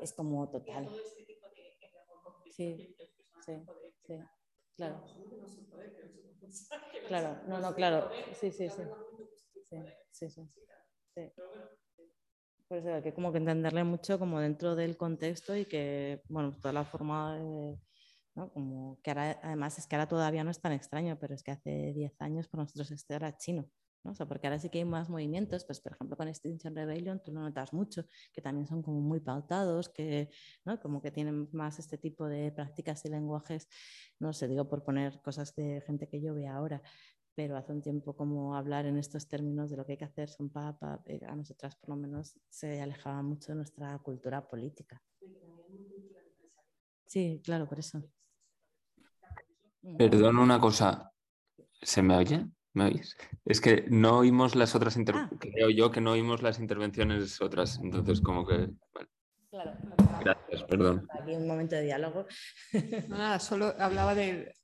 es como total. Sí, sí, sí. Claro. Claro, no, no, claro. Sí, sí, sí. Sí, sí, sí. Sí. Pues hay que como que entenderle mucho como dentro del contexto y que, bueno, toda la forma. Como que ahora, además es que ahora todavía no es tan extraño, pero es que hace 10 años para nosotros este era chino. ¿no? O sea, porque ahora sí que hay más movimientos, pues por ejemplo con Extinction Rebellion tú lo notas mucho, que también son como muy pautados, que ¿no? como que tienen más este tipo de prácticas y lenguajes, no sé, digo por poner cosas de gente que yo veo ahora, pero hace un tiempo como hablar en estos términos de lo que hay que hacer son papa, eh, a nosotras por lo menos se alejaba mucho de nuestra cultura política. Sí, claro, por eso. Perdón una cosa, ¿se me oye? ¿Me oís? Es que no oímos las otras Ah. intervenciones, creo yo que no oímos las intervenciones otras, entonces como que... vale. Claro. Gracias, perdón. Aquí un momento de diálogo. No, Nada, solo hablaba de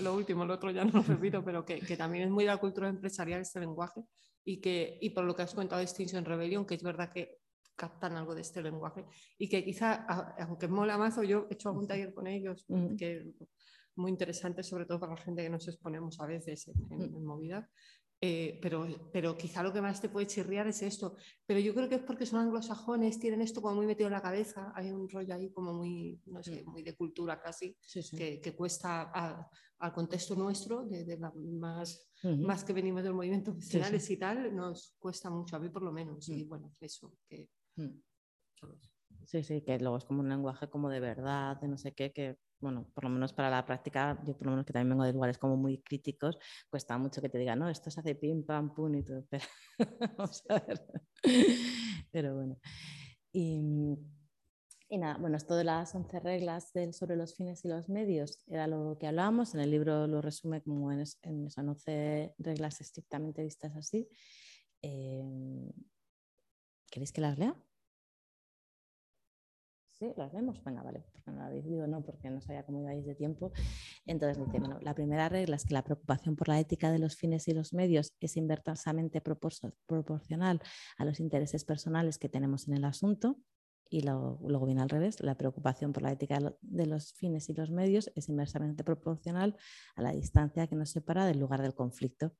lo último, lo otro ya no lo repito, pero que, que también es muy de la cultura empresarial este lenguaje y, que, y por lo que has comentado de Extinction Rebellion, que es verdad que captan algo de este lenguaje y que quizá, aunque mola mazo, yo he hecho algún taller con ellos, Ujú. que muy interesante, sobre todo para la gente que nos exponemos a veces en, en- en. Eh, pero, pero quizá lo que más te puede chirriar es esto. Pero yo creo que es porque son anglosajones, tienen esto como muy metido en la cabeza, hay un rollo ahí como muy, no sé, muy de cultura casi, Sí, sí. que, que cuesta a- al contexto nuestro, de, de la más, Ujú. más que venimos del movimiento sí. profesionales y tal, nos cuesta mucho, a mí por lo menos. Y Mm. bueno, eso, que solo eso. Sí, sí, que luego es como un lenguaje como de verdad, de no sé qué, que bueno, por lo menos para la práctica, yo por lo menos que también vengo de lugares como muy críticos, cuesta mucho que te digan, no, esto se hace pim, pam, pum y todo, pero <laughs> vamos a ver. Pero bueno. Y, nada, bueno, esto de las 11 reglas sobre los fines y los medios era lo que hablábamos, en el libro lo resume como en, es- en son 11 reglas estrictamente vistas así. Eh, ¿Queréis que las lea? Sí, las vemos. Venga, vale. Porque no la habéis digo no, porque no sabía cómo ibais de tiempo. Entonces dice, la primera regla es que la preocupación por la ética de los fines y los medios es inversamente propor- proporcional a los intereses personales que tenemos en el asunto. Y lo- luego viene al revés, la preocupación por la ética lo- de los fines y los medios es inversamente proporcional a la distancia que nos separa del lugar del conflicto.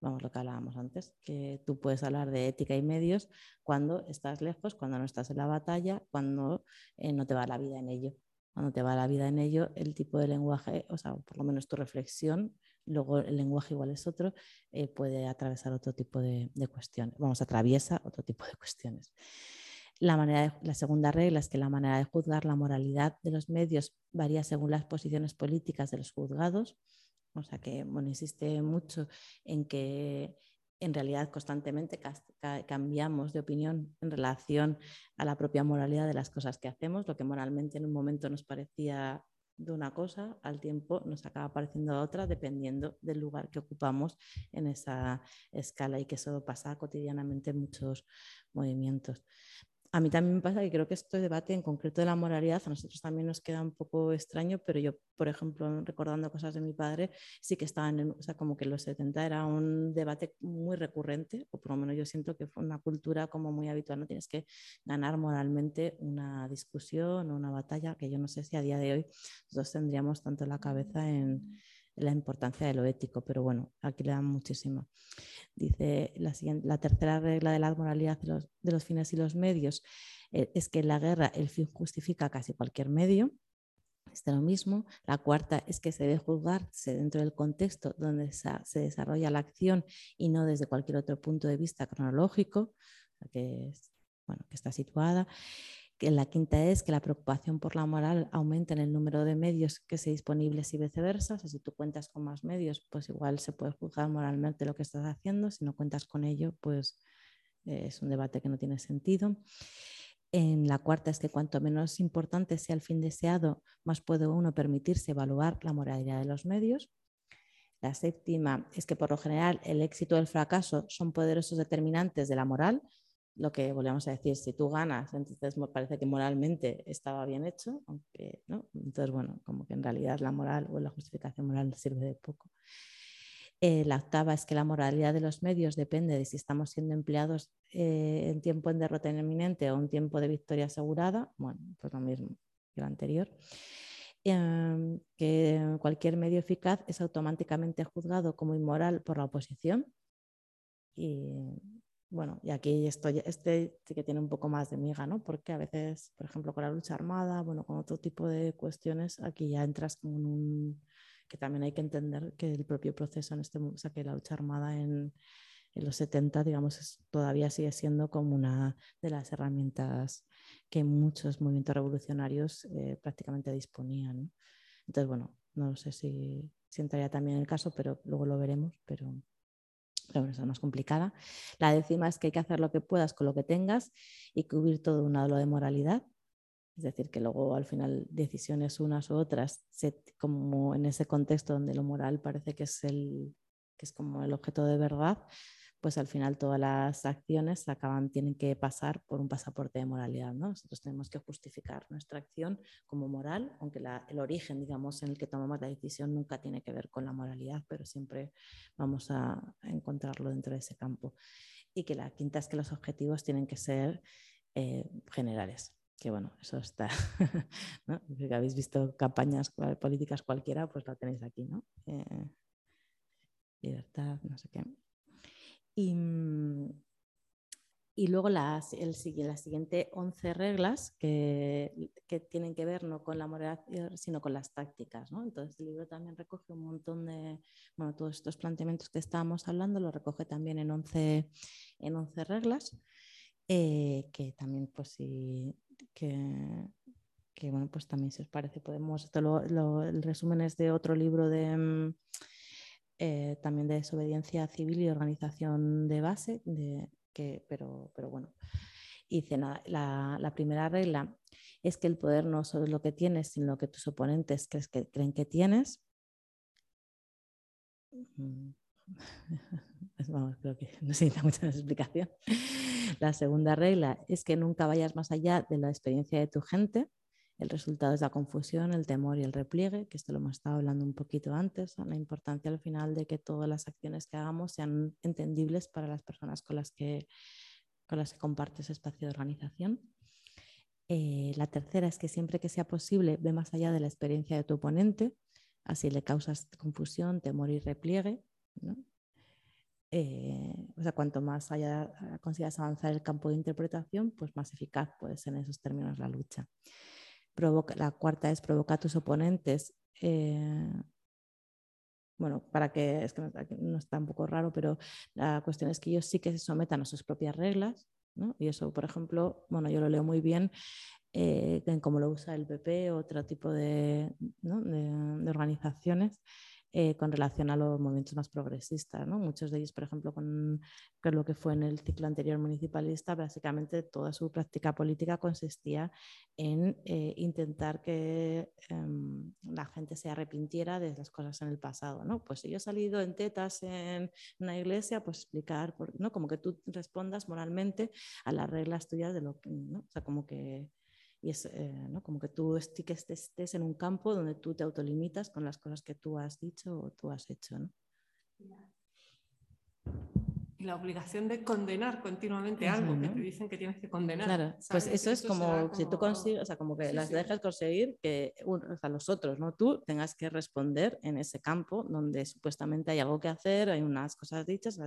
Vamos, lo que hablábamos antes, que tú puedes hablar de ética y medios cuando estás lejos, cuando no estás en la batalla, cuando eh, no te va la vida en ello. Cuando te va la vida en ello, el tipo de lenguaje, o sea, por lo menos tu reflexión, luego el lenguaje igual es otro, eh, puede atravesar otro tipo de, de cuestiones. Vamos, atraviesa otro tipo de cuestiones. La, manera de- la segunda regla es que la manera de juzgar la moralidad de los medios varía según las posiciones políticas de los juzgados. O sea que, bueno, insiste mucho en que en realidad constantemente cambiamos de opinión en relación a la propia moralidad de las cosas que hacemos. Lo que moralmente en un momento nos parecía de una cosa, al tiempo nos acaba pareciendo otra, dependiendo del lugar que ocupamos en esa escala y que eso pasa cotidianamente en muchos movimientos. A mí también me pasa que creo que este debate en concreto de la moralidad a nosotros también nos queda un poco extraño, pero yo, por ejemplo, recordando cosas de mi padre, sí que estaban, en, o sea, como que los 70 era un debate muy recurrente, o por lo menos yo siento que fue una cultura como muy habitual, no tienes que ganar moralmente una discusión o una batalla, que yo no sé si a día de hoy nosotros tendríamos tanto la cabeza en la importancia de lo ético, pero bueno, aquí le dan muchísimo. Dice la, siguiente, la tercera regla de la moralidad de los, de los fines y los medios eh, es que en la guerra el fin justifica casi cualquier medio. Este lo mismo. La cuarta es que se debe juzgarse dentro del contexto donde se desarrolla la acción y no desde cualquier otro punto de vista cronológico, que, es- bueno, que está situada. La quinta es que la preocupación por la moral aumenta en el número de medios que se disponibles y viceversa. Si tú cuentas con más medios, pues igual se puede juzgar moralmente lo que estás haciendo. Si no cuentas con ello, pues eh, es un debate que no tiene sentido. En la cuarta es que cuanto menos importante sea el fin deseado, más puede uno permitirse evaluar la moralidad de los medios. La séptima es que por lo general el éxito o el fracaso son poderosos determinantes de la moral. Lo que volvemos a decir, si tú ganas, entonces me parece que moralmente estaba bien hecho, aunque no. Entonces, bueno, como que en realidad la moral o la justificación moral sirve de poco. Eh, la octava es que la moralidad de los medios depende de si estamos siendo empleados eh, en tiempo en derrota inminente o un tiempo de victoria asegurada. Bueno, pues lo mismo que lo anterior. Eh, que cualquier medio eficaz es automáticamente juzgado como inmoral por la oposición. Y bueno, y aquí estoy, este sí que tiene un poco más de miga, ¿no? Porque a veces, por ejemplo, con la lucha armada, bueno, con otro tipo de cuestiones, aquí ya entras como en un que también hay que entender que el propio proceso en este, o sea, que la lucha armada en, en los 70, digamos, es, todavía sigue siendo como una de las herramientas que muchos movimientos revolucionarios eh, prácticamente disponían. Entonces, bueno, no sé si, si entraría también en el caso, pero luego lo veremos, pero, pero es más complicada. La décima es que hay que hacer lo que puedas con lo que tengas y cubrir todo un lado de moralidad. Es decir, que luego al final decisiones unas u otras, como en ese contexto donde lo moral parece que es, el, que es como el objeto de verdad, pues al final todas las acciones acaban, tienen que pasar por un pasaporte de moralidad. ¿no? Nosotros tenemos que justificar nuestra acción como moral, aunque el origen, digamos, en el que tomamos la decisión nunca tiene que ver con la moralidad, pero siempre vamos a encontrarlo dentro de ese campo. Y que la quinta es que los objetivos tienen que ser eh, generales que bueno, eso está. <laughs> Si habéis visto campañas políticas cualquiera, pues la tenéis aquí, ¿no? Eh, libertad, no sé qué. Y, mm, y luego las, el, las siguientes 11 reglas que, que, tienen que ver no con la moralidad, sino con las tácticas. ¿no? Entonces el libro también recoge un montón de, bueno, todos estos planteamientos que estábamos hablando, lo recoge también en 11, en 11 reglas, eh, que también pues sí, que, que, bueno, pues también si os parece podemos, el resumen es de otro libro de... Eh, también de desobediencia civil y organización de base, pero, bueno. Dice, la, la, primera regla es que el poder no solo es lo que tienes, sino lo que tus oponentes creen que tienes. Mm. <laughs> Creo que no necesita mucha explicación. La segunda regla es que nunca vayas más allá de la experiencia de tu gente. El resultado es la confusión, el temor y el repliegue, que esto lo hemos estado hablando un poquito antes, la importancia al final de que todas las acciones que hagamos sean entendibles para las personas con las que, con las que compartes espacio de organización. Eh, la tercera es que siempre que sea posible, ve más allá de la experiencia de tu oponente, así le causas confusión, temor y repliegue. Eh, o sea, cuanto más allá consigas avanzar el campo de interpretación, pues más eficaz puede ser en esos términos la lucha la cuarta es provocar a tus oponentes. Eh, bueno, para que, es que no, está un poco raro, pero la cuestión es que ellos sí que se sometan a sus propias reglas, ¿no? Y eso, por ejemplo, bueno, yo lo leo muy bien eh, en cómo lo usa el PP otro tipo de, de organizaciones. Eh, con relación a los movimientos más progresistas. Muchos de ellos, por ejemplo, con, lo que fue en el ciclo anterior municipalista, básicamente toda su práctica política consistía en eh, intentar que em, la gente se arrepintiera de las cosas en el pasado. ¿no? Pues si yo he salido en tetas en una iglesia, pues explicar, ¿no? como que tú respondas moralmente a las reglas tuyas de lo que, ¿no? o sea, como que y es eh, ¿no? como que tú estés, estés en un campo donde tú te autolimitas con las cosas que tú has dicho o tú has hecho. La obligación de condenar continuamente algo que te dicen que tienes que condenar. Claro, pues eso, es como, si tú consigues, o sea, como que las dejas conseguir que o sea, los otros, no tú, tengas que responder en ese campo donde supuestamente hay algo que hacer, hay unas cosas dichas,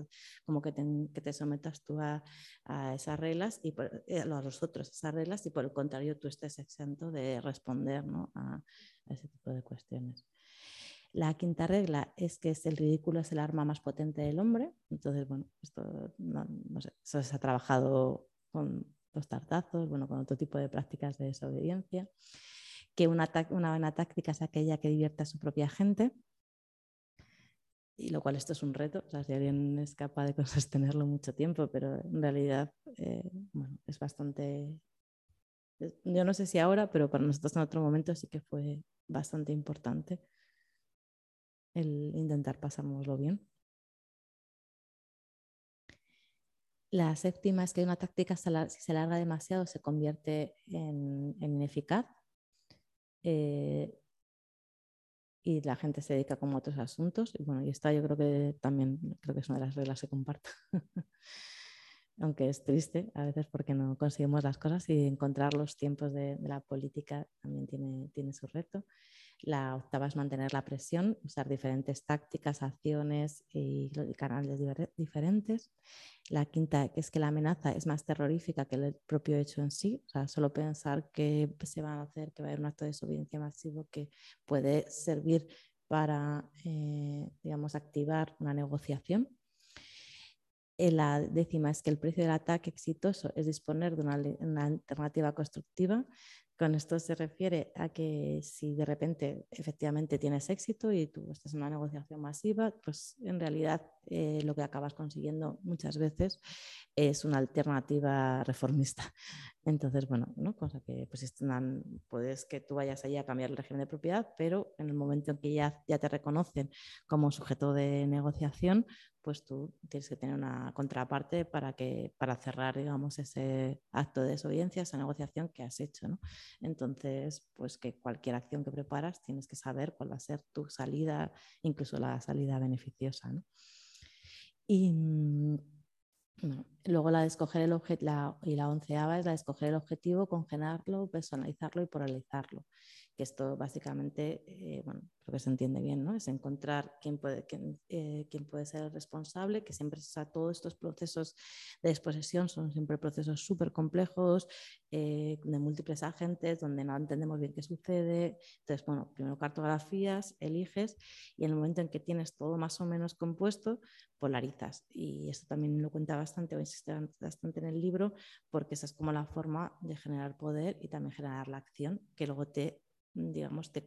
como que te, que te sometas tú a, a, esas reglas y eh, a los otros esas reglas y por el contrario tú estés exento de responder ¿no? a, a ese tipo de cuestiones. La quinta regla es que el ridículo es el arma más potente del hombre. Entonces, bueno, esto no, eso se ha trabajado con los tartazos, bueno, con otro tipo de prácticas de desobediencia. Que una, una buena táctica es aquella que divierte a su propia gente. Y lo cual esto es un reto, o sea, si alguien es capaz de <laughs> sostenerlo mucho tiempo, pero en realidad, eh, bueno, es bastante yo no sé si ahora, pero para nosotros en otro momento sí que fue bastante importante el intentar pasárnoslo bien. La séptima es que una táctica, si se alarga demasiado, se convierte en, ineficaz eh, y la gente se dedica como a otros asuntos. Y bueno, y esta yo creo que también creo que es una de las reglas que comparto. <laughs> Aunque es triste a veces porque no conseguimos las cosas y encontrar los tiempos de, de la política también tiene, tiene su reto. La octava es mantener la presión, usar diferentes tácticas, acciones y canales diferentes. La quinta es que la amenaza es más terrorífica que el propio hecho en sí. O sea, solo pensar que se va a hacer, que va a haber un acto de desobediencia masivo que puede servir para, eh, digamos, activar una negociación. Eh, la décima es que el precio del ataque exitoso es disponer de una alternativa constructiva con esto se refiere a que si de repente efectivamente tienes éxito y tú estás en una negociación masiva, pues en realidad eh, lo que acabas consiguiendo muchas veces es una alternativa reformista. <laughs> Entonces, bueno, ¿no? Cosa que pues puedes que tú vayas allí a cambiar el régimen de propiedad, pero en el momento en que ya, ya te reconocen como sujeto de negociación, pues tú tienes que tener una contraparte para, que, para cerrar, digamos, ese acto de desobediencia, esa negociación que has hecho. Entonces, pues que cualquier acción que preparas tienes que saber cuál va a ser tu salida, incluso la salida beneficiosa. Y mm, luego la de escoger el objetivo, y la onceava es la de escoger el objetivo, congelarlo, personalizarlo y polarizarlo que esto básicamente, eh, bueno, creo que se entiende bien, ¿no? Es encontrar quién puede, quién, eh, quién puede ser el responsable, que siempre, o todos estos procesos de exposición son siempre procesos súper complejos, eh, de múltiples agentes, donde no entendemos bien qué sucede. Entonces, bueno, primero cartografías, eliges y en el momento en que tienes todo más o menos compuesto, polarizas. Y esto también lo cuenta bastante o insiste bastante en el libro, porque esa es como la forma de generar poder y también generar la acción que luego te digamos, te,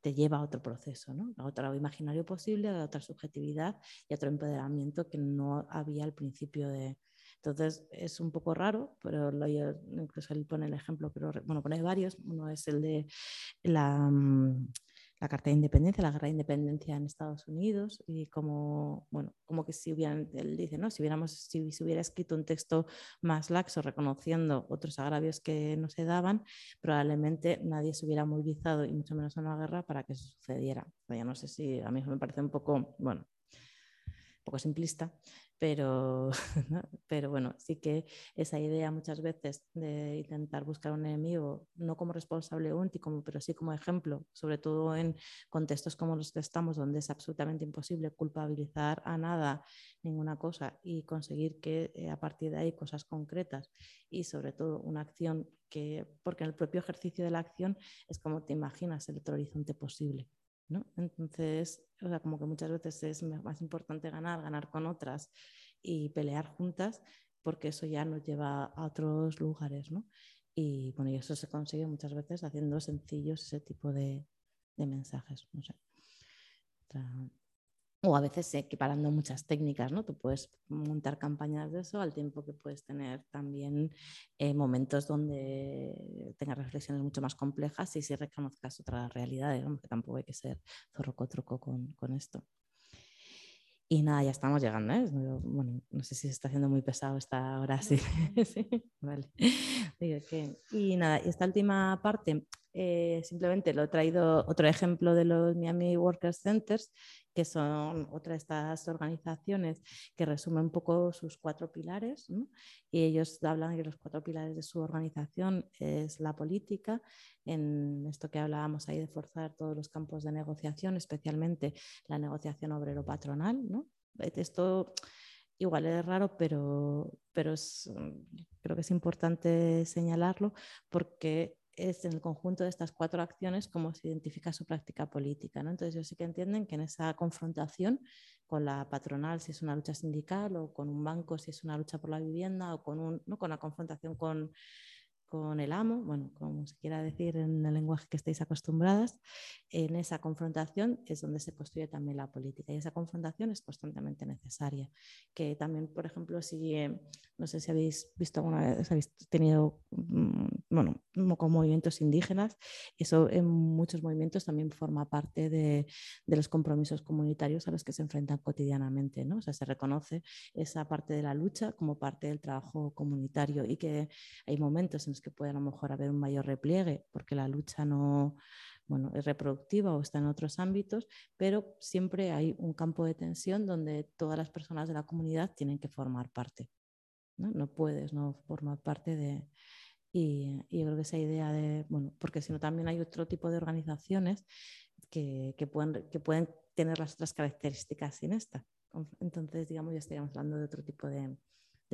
te lleva a otro proceso, ¿no? a otro imaginario posible, a otra subjetividad y a otro empoderamiento que no había al principio de... Entonces es un poco raro, pero incluso él pone el ejemplo, pero bueno, pone varios. Uno es el de la, mm, la Carta de Independencia, la Guerra de Independencia en Estados Unidos y como, bueno, como que si hubieran, él dice, ¿no? Si, hubiéramos, si se hubiera escrito un texto más laxo reconociendo otros agravios que no se daban, probablemente nadie se hubiera movilizado y mucho menos en una guerra para que eso sucediera. ya no sé si a mí me parece un poco, bueno, poco simplista, pero, <laughs> pero bueno, sí que esa idea muchas veces de intentar buscar un enemigo, no como responsable único, pero sí como ejemplo, sobre todo en contextos como los que estamos, donde es absolutamente imposible culpabilizar a nada, ninguna cosa, y conseguir que eh, a partir de ahí cosas concretas y sobre todo una acción que, porque en el propio ejercicio de la acción es como te imaginas el otro horizonte posible. Entonces, o sea, como que muchas veces es más importante ganar, ganar con otras y pelear juntas, porque eso ya nos lleva a otros lugares, ¿no? Y bueno, y eso se consigue muchas veces haciendo sencillos ese tipo de, mensajes, no o a veces equiparando muchas técnicas, ¿no? Tú puedes montar campañas de eso al tiempo que puedes tener también eh, momentos donde tengas reflexiones mucho más complejas y si reconozcas otras realidades, que tampoco hay que ser zorroco con, con esto. Y nada, ya estamos llegando, ¿eh? Bueno, no sé si se está haciendo muy pesado esta hora, <laughs> sí. sí. Vale. Y nada, y esta última parte, eh, simplemente lo he traído otro ejemplo de los Miami Workers Centers, que son otra de estas organizaciones que resumen un poco sus cuatro pilares. Y ellos hablan que los cuatro pilares de su organización es la política, en esto que hablábamos ahí de forzar todos los campos de negociación, especialmente la negociación obrero-patronal. Esto igual es raro, pero, pero creo que es importante señalarlo porque es en el conjunto de estas cuatro acciones como se identifica su práctica política. ¿no? Entonces, ellos sí que entienden que en esa confrontación con la patronal, si es una lucha sindical, o con un banco, si es una lucha por la vivienda, o con, un, ¿no? con la confrontación con, con el amo, bueno, como se quiera decir en el lenguaje que estéis acostumbradas, en esa confrontación es donde se construye también la política y esa confrontación es constantemente necesaria. Que también, por ejemplo, si, eh, no sé si habéis visto alguna vez, habéis tenido, mm, bueno, con movimientos indígenas, eso en muchos movimientos también forma parte de, de, los compromisos comunitarios a los que se enfrentan cotidianamente, ¿no? O sea, se reconoce esa parte de la lucha como parte del trabajo comunitario y que hay momentos en que puede a lo mejor haber un mayor repliegue porque la lucha no bueno, es reproductiva o está en otros ámbitos, pero siempre hay un campo de tensión donde todas las personas de la comunidad tienen que formar parte. No, no puedes no formar parte de... Y, yo creo que esa idea de, bueno, porque si no también hay otro tipo de organizaciones que, que, pueden, que pueden tener las otras características sin esta. Entonces, digamos, ya estaríamos hablando de otro tipo de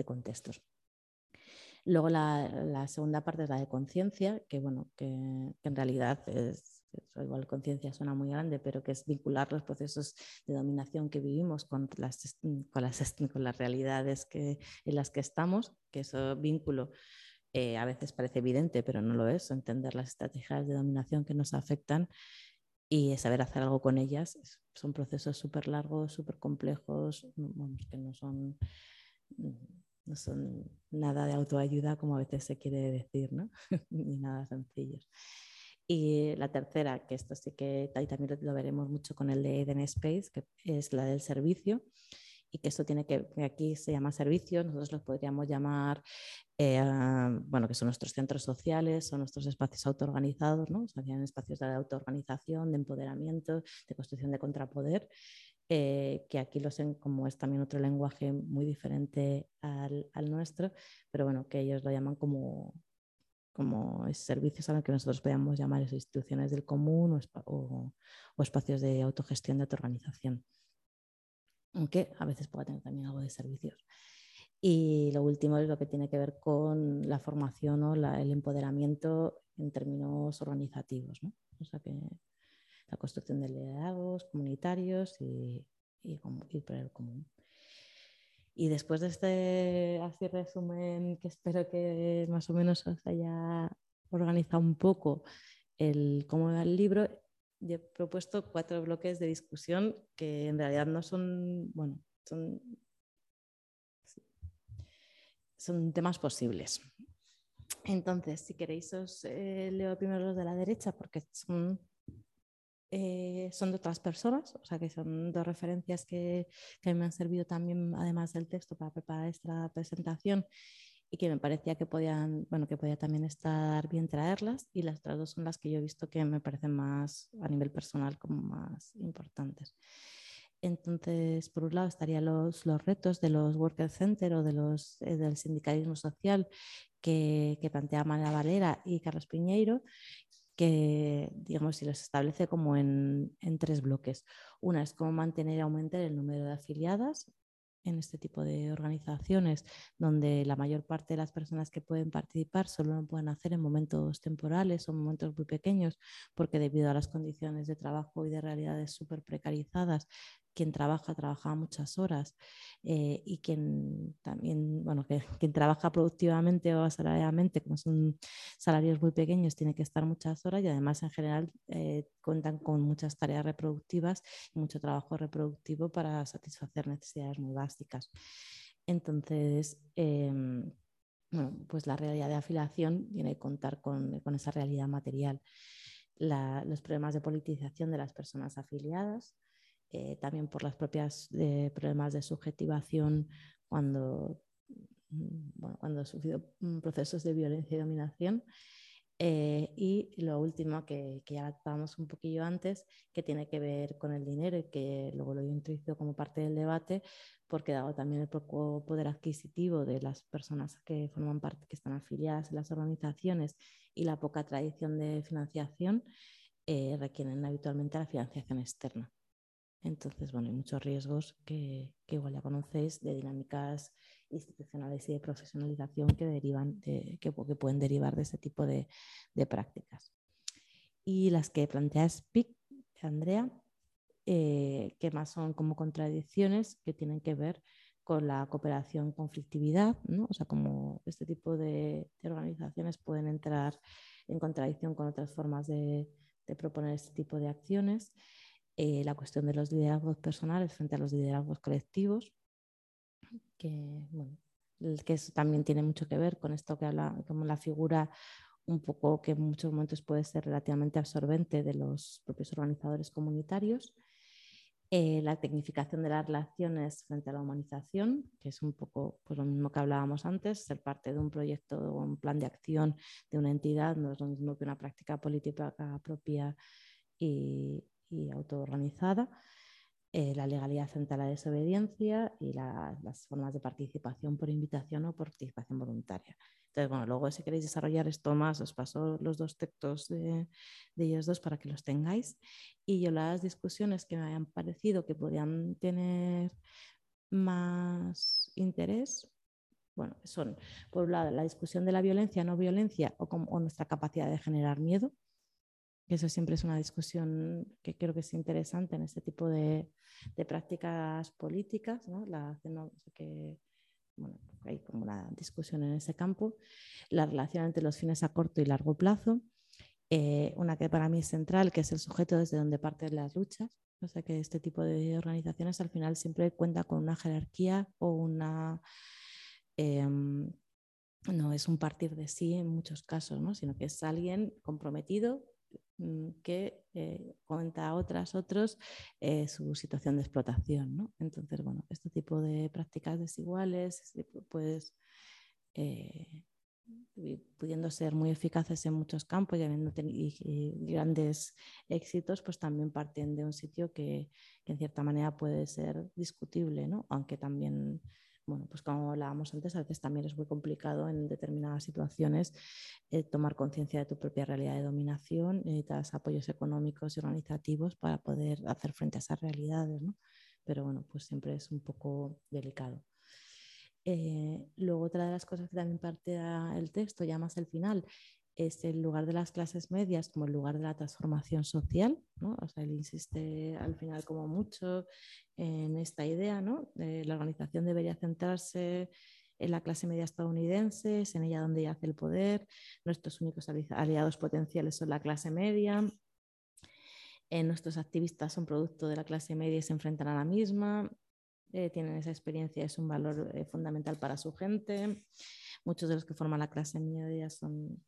contextos. Luego la, segunda parte es la de conciencia, que bueno, que, en realidad es, igual conciencia suena muy grande, pero que es vincular los procesos de dominación que vivimos con las, con las, con las realidades que, en las que estamos, que ese vínculo eh, a veces parece evidente, pero no lo es, entender las estrategias de dominación que nos afectan y saber hacer algo con ellas. Son procesos súper largos, súper complejos, que no son no son nada de autoayuda como a veces se quiere decir, ¿no? <laughs> ni nada sencillos. Y la tercera, que esto sí que también lo veremos mucho con el de Eden Space, que es la del servicio, y que esto tiene que, aquí se llama servicio, nosotros los podríamos llamar, eh, bueno, que son nuestros centros sociales, son nuestros espacios autoorganizados, ¿no? Son espacios de autoorganización, de empoderamiento, de construcción de contrapoder, eh, que aquí los como es también otro lenguaje muy diferente al, nuestro, pero bueno, que ellos lo llaman como, como servicios a los que nosotros podríamos llamar instituciones del común o espacios de autogestión de autoorganización aunque a veces pueda tener también algo de servicios. Y lo último es lo que tiene que ver con la formación o el empoderamiento en términos organizativos, ¿no? o sea que la construcción de liderazgos comunitarios y, y, para el común. Y después de este así resumen que espero que más o menos os haya organizado un poco el cómo va el libro, yo he propuesto cuatro bloques de discusión que en realidad no son, bueno, son, son temas posibles. Entonces, si queréis, os eh, leo primero los de la derecha porque son, eh, son de otras personas, o sea que son dos referencias que, que me han servido también, además del texto, para preparar esta presentación y que me parecía que podían, bueno, que podía también estar bien traerlas y las otras dos son las que yo he visto que me parecen más a nivel personal como más importantes. Entonces, por un lado estarían los, los retos de los Worker Center o de los, eh, del sindicalismo social que, que plantea Manuela Valera y Carlos Piñeiro, que digamos, se los establece como en, en, tres bloques. Una es cómo mantener y aumentar el número de afiliadas, en este tipo de organizaciones donde la mayor parte de las personas que pueden participar solo lo pueden hacer en momentos temporales o momentos muy pequeños porque debido a las condiciones de trabajo y de realidades súper precarizadas quien trabaja, trabaja muchas horas eh, y quien también, bueno, <laughs> quien trabaja productivamente o asalariadamente, como son salarios muy pequeños, tiene que estar muchas horas y además en general eh, cuentan con muchas tareas reproductivas y mucho trabajo reproductivo para satisfacer necesidades muy básicas. Entonces, em, bueno, pues la realidad de afiliación tiene que contar con, con esa realidad material. Los problemas de politización de las personas afiliadas, eh, también por las propias eh, problemas de subjetivación cuando, mm, bueno, cuando sufrido mm, procesos de violencia y dominación. Eh, y lo último que, ya estábamos un poquillo antes, que tiene que ver con el dinero y que luego lo he introducido como parte del debate, porque dado también el poco poder adquisitivo de las personas que forman parte, que están afiliadas en las organizaciones y la poca tradición de financiación, requieren habitualmente la financiación externa. Entonces, bueno, hay muchos riesgos que, igual ya conocéis de dinámicas institucionales y de profesionalización que, derivan que, pueden derivar de este tipo de, prácticas. Y las que plantea SPIC, Andrea, eh, que más son como contradicciones que tienen que ver con la cooperación conflictividad, ¿no? o sea, como este tipo de, organizaciones pueden entrar en contradicción con otras formas de, de proponer este tipo de acciones eh, la cuestión de los liderazgos personales frente a los liderazgos colectivos, que, bueno, que también tiene mucho que ver con esto que habla, como la figura un poco que en muchos momentos puede ser relativamente absorbente de los propios organizadores comunitarios. Eh, la tecnificación de las relaciones frente a la humanización, que es un poco pues, lo mismo que hablábamos antes, ser parte de un proyecto o un plan de acción de una entidad no es lo mismo que una práctica política propia y, y autoorganizada, eh, la legalidad frente a la desobediencia y las formas de participación por invitación o participación voluntaria. Entonces, bueno, luego si queréis desarrollar esto más, os paso los dos textos de, ellos dos para que los tengáis. Y yo las discusiones que me hayan parecido que podían tener más interés, bueno, son, por un la discusión de la violencia, no violencia o, o nuestra capacidad de generar miedo, eso siempre es una discusión que creo que es interesante en este tipo de, prácticas políticas, que, bueno, hay como una discusión en ese campo. La relación entre los fines a corto y largo plazo. Eh, una que para mí es central, que es el sujeto desde donde parten las luchas. O sea que este tipo de organizaciones al final siempre cuenta con una jerarquía o una em, no es un partir de sí en muchos casos, ¿no? sino que es alguien comprometido que eh, cuenta a otras, otros eh, su situación de explotación. ¿no? Entonces, bueno, este tipo de prácticas desiguales, pues eh, pudiendo ser muy eficaces en muchos campos y habiendo tenido grandes éxitos, pues también parten de un sitio que, que, en cierta manera puede ser discutible, ¿no? aunque también bueno, pues como hablábamos antes, a veces también es muy complicado en determinadas situaciones eh, tomar conciencia de tu propia realidad de dominación, necesitas apoyos económicos y organizativos para poder hacer frente a esas realidades, ¿no? Pero bueno, pues siempre es un poco delicado. Eh, luego otra de las cosas que también parte el texto, ya más al final, es el lugar de las clases medias como el lugar de la transformación social, ¿no? O sea, él insiste al final como mucho en esta idea, ¿no? La organización debería centrarse en la clase media estadounidense, es en ella donde yace el poder, nuestros únicos aliados potenciales son la clase media, eh, nuestros activistas son producto de la clase media y se enfrentan a la misma, eh, tienen esa experiencia, es un valor eh, fundamental para su gente. Muchos de los que forman la clase media son,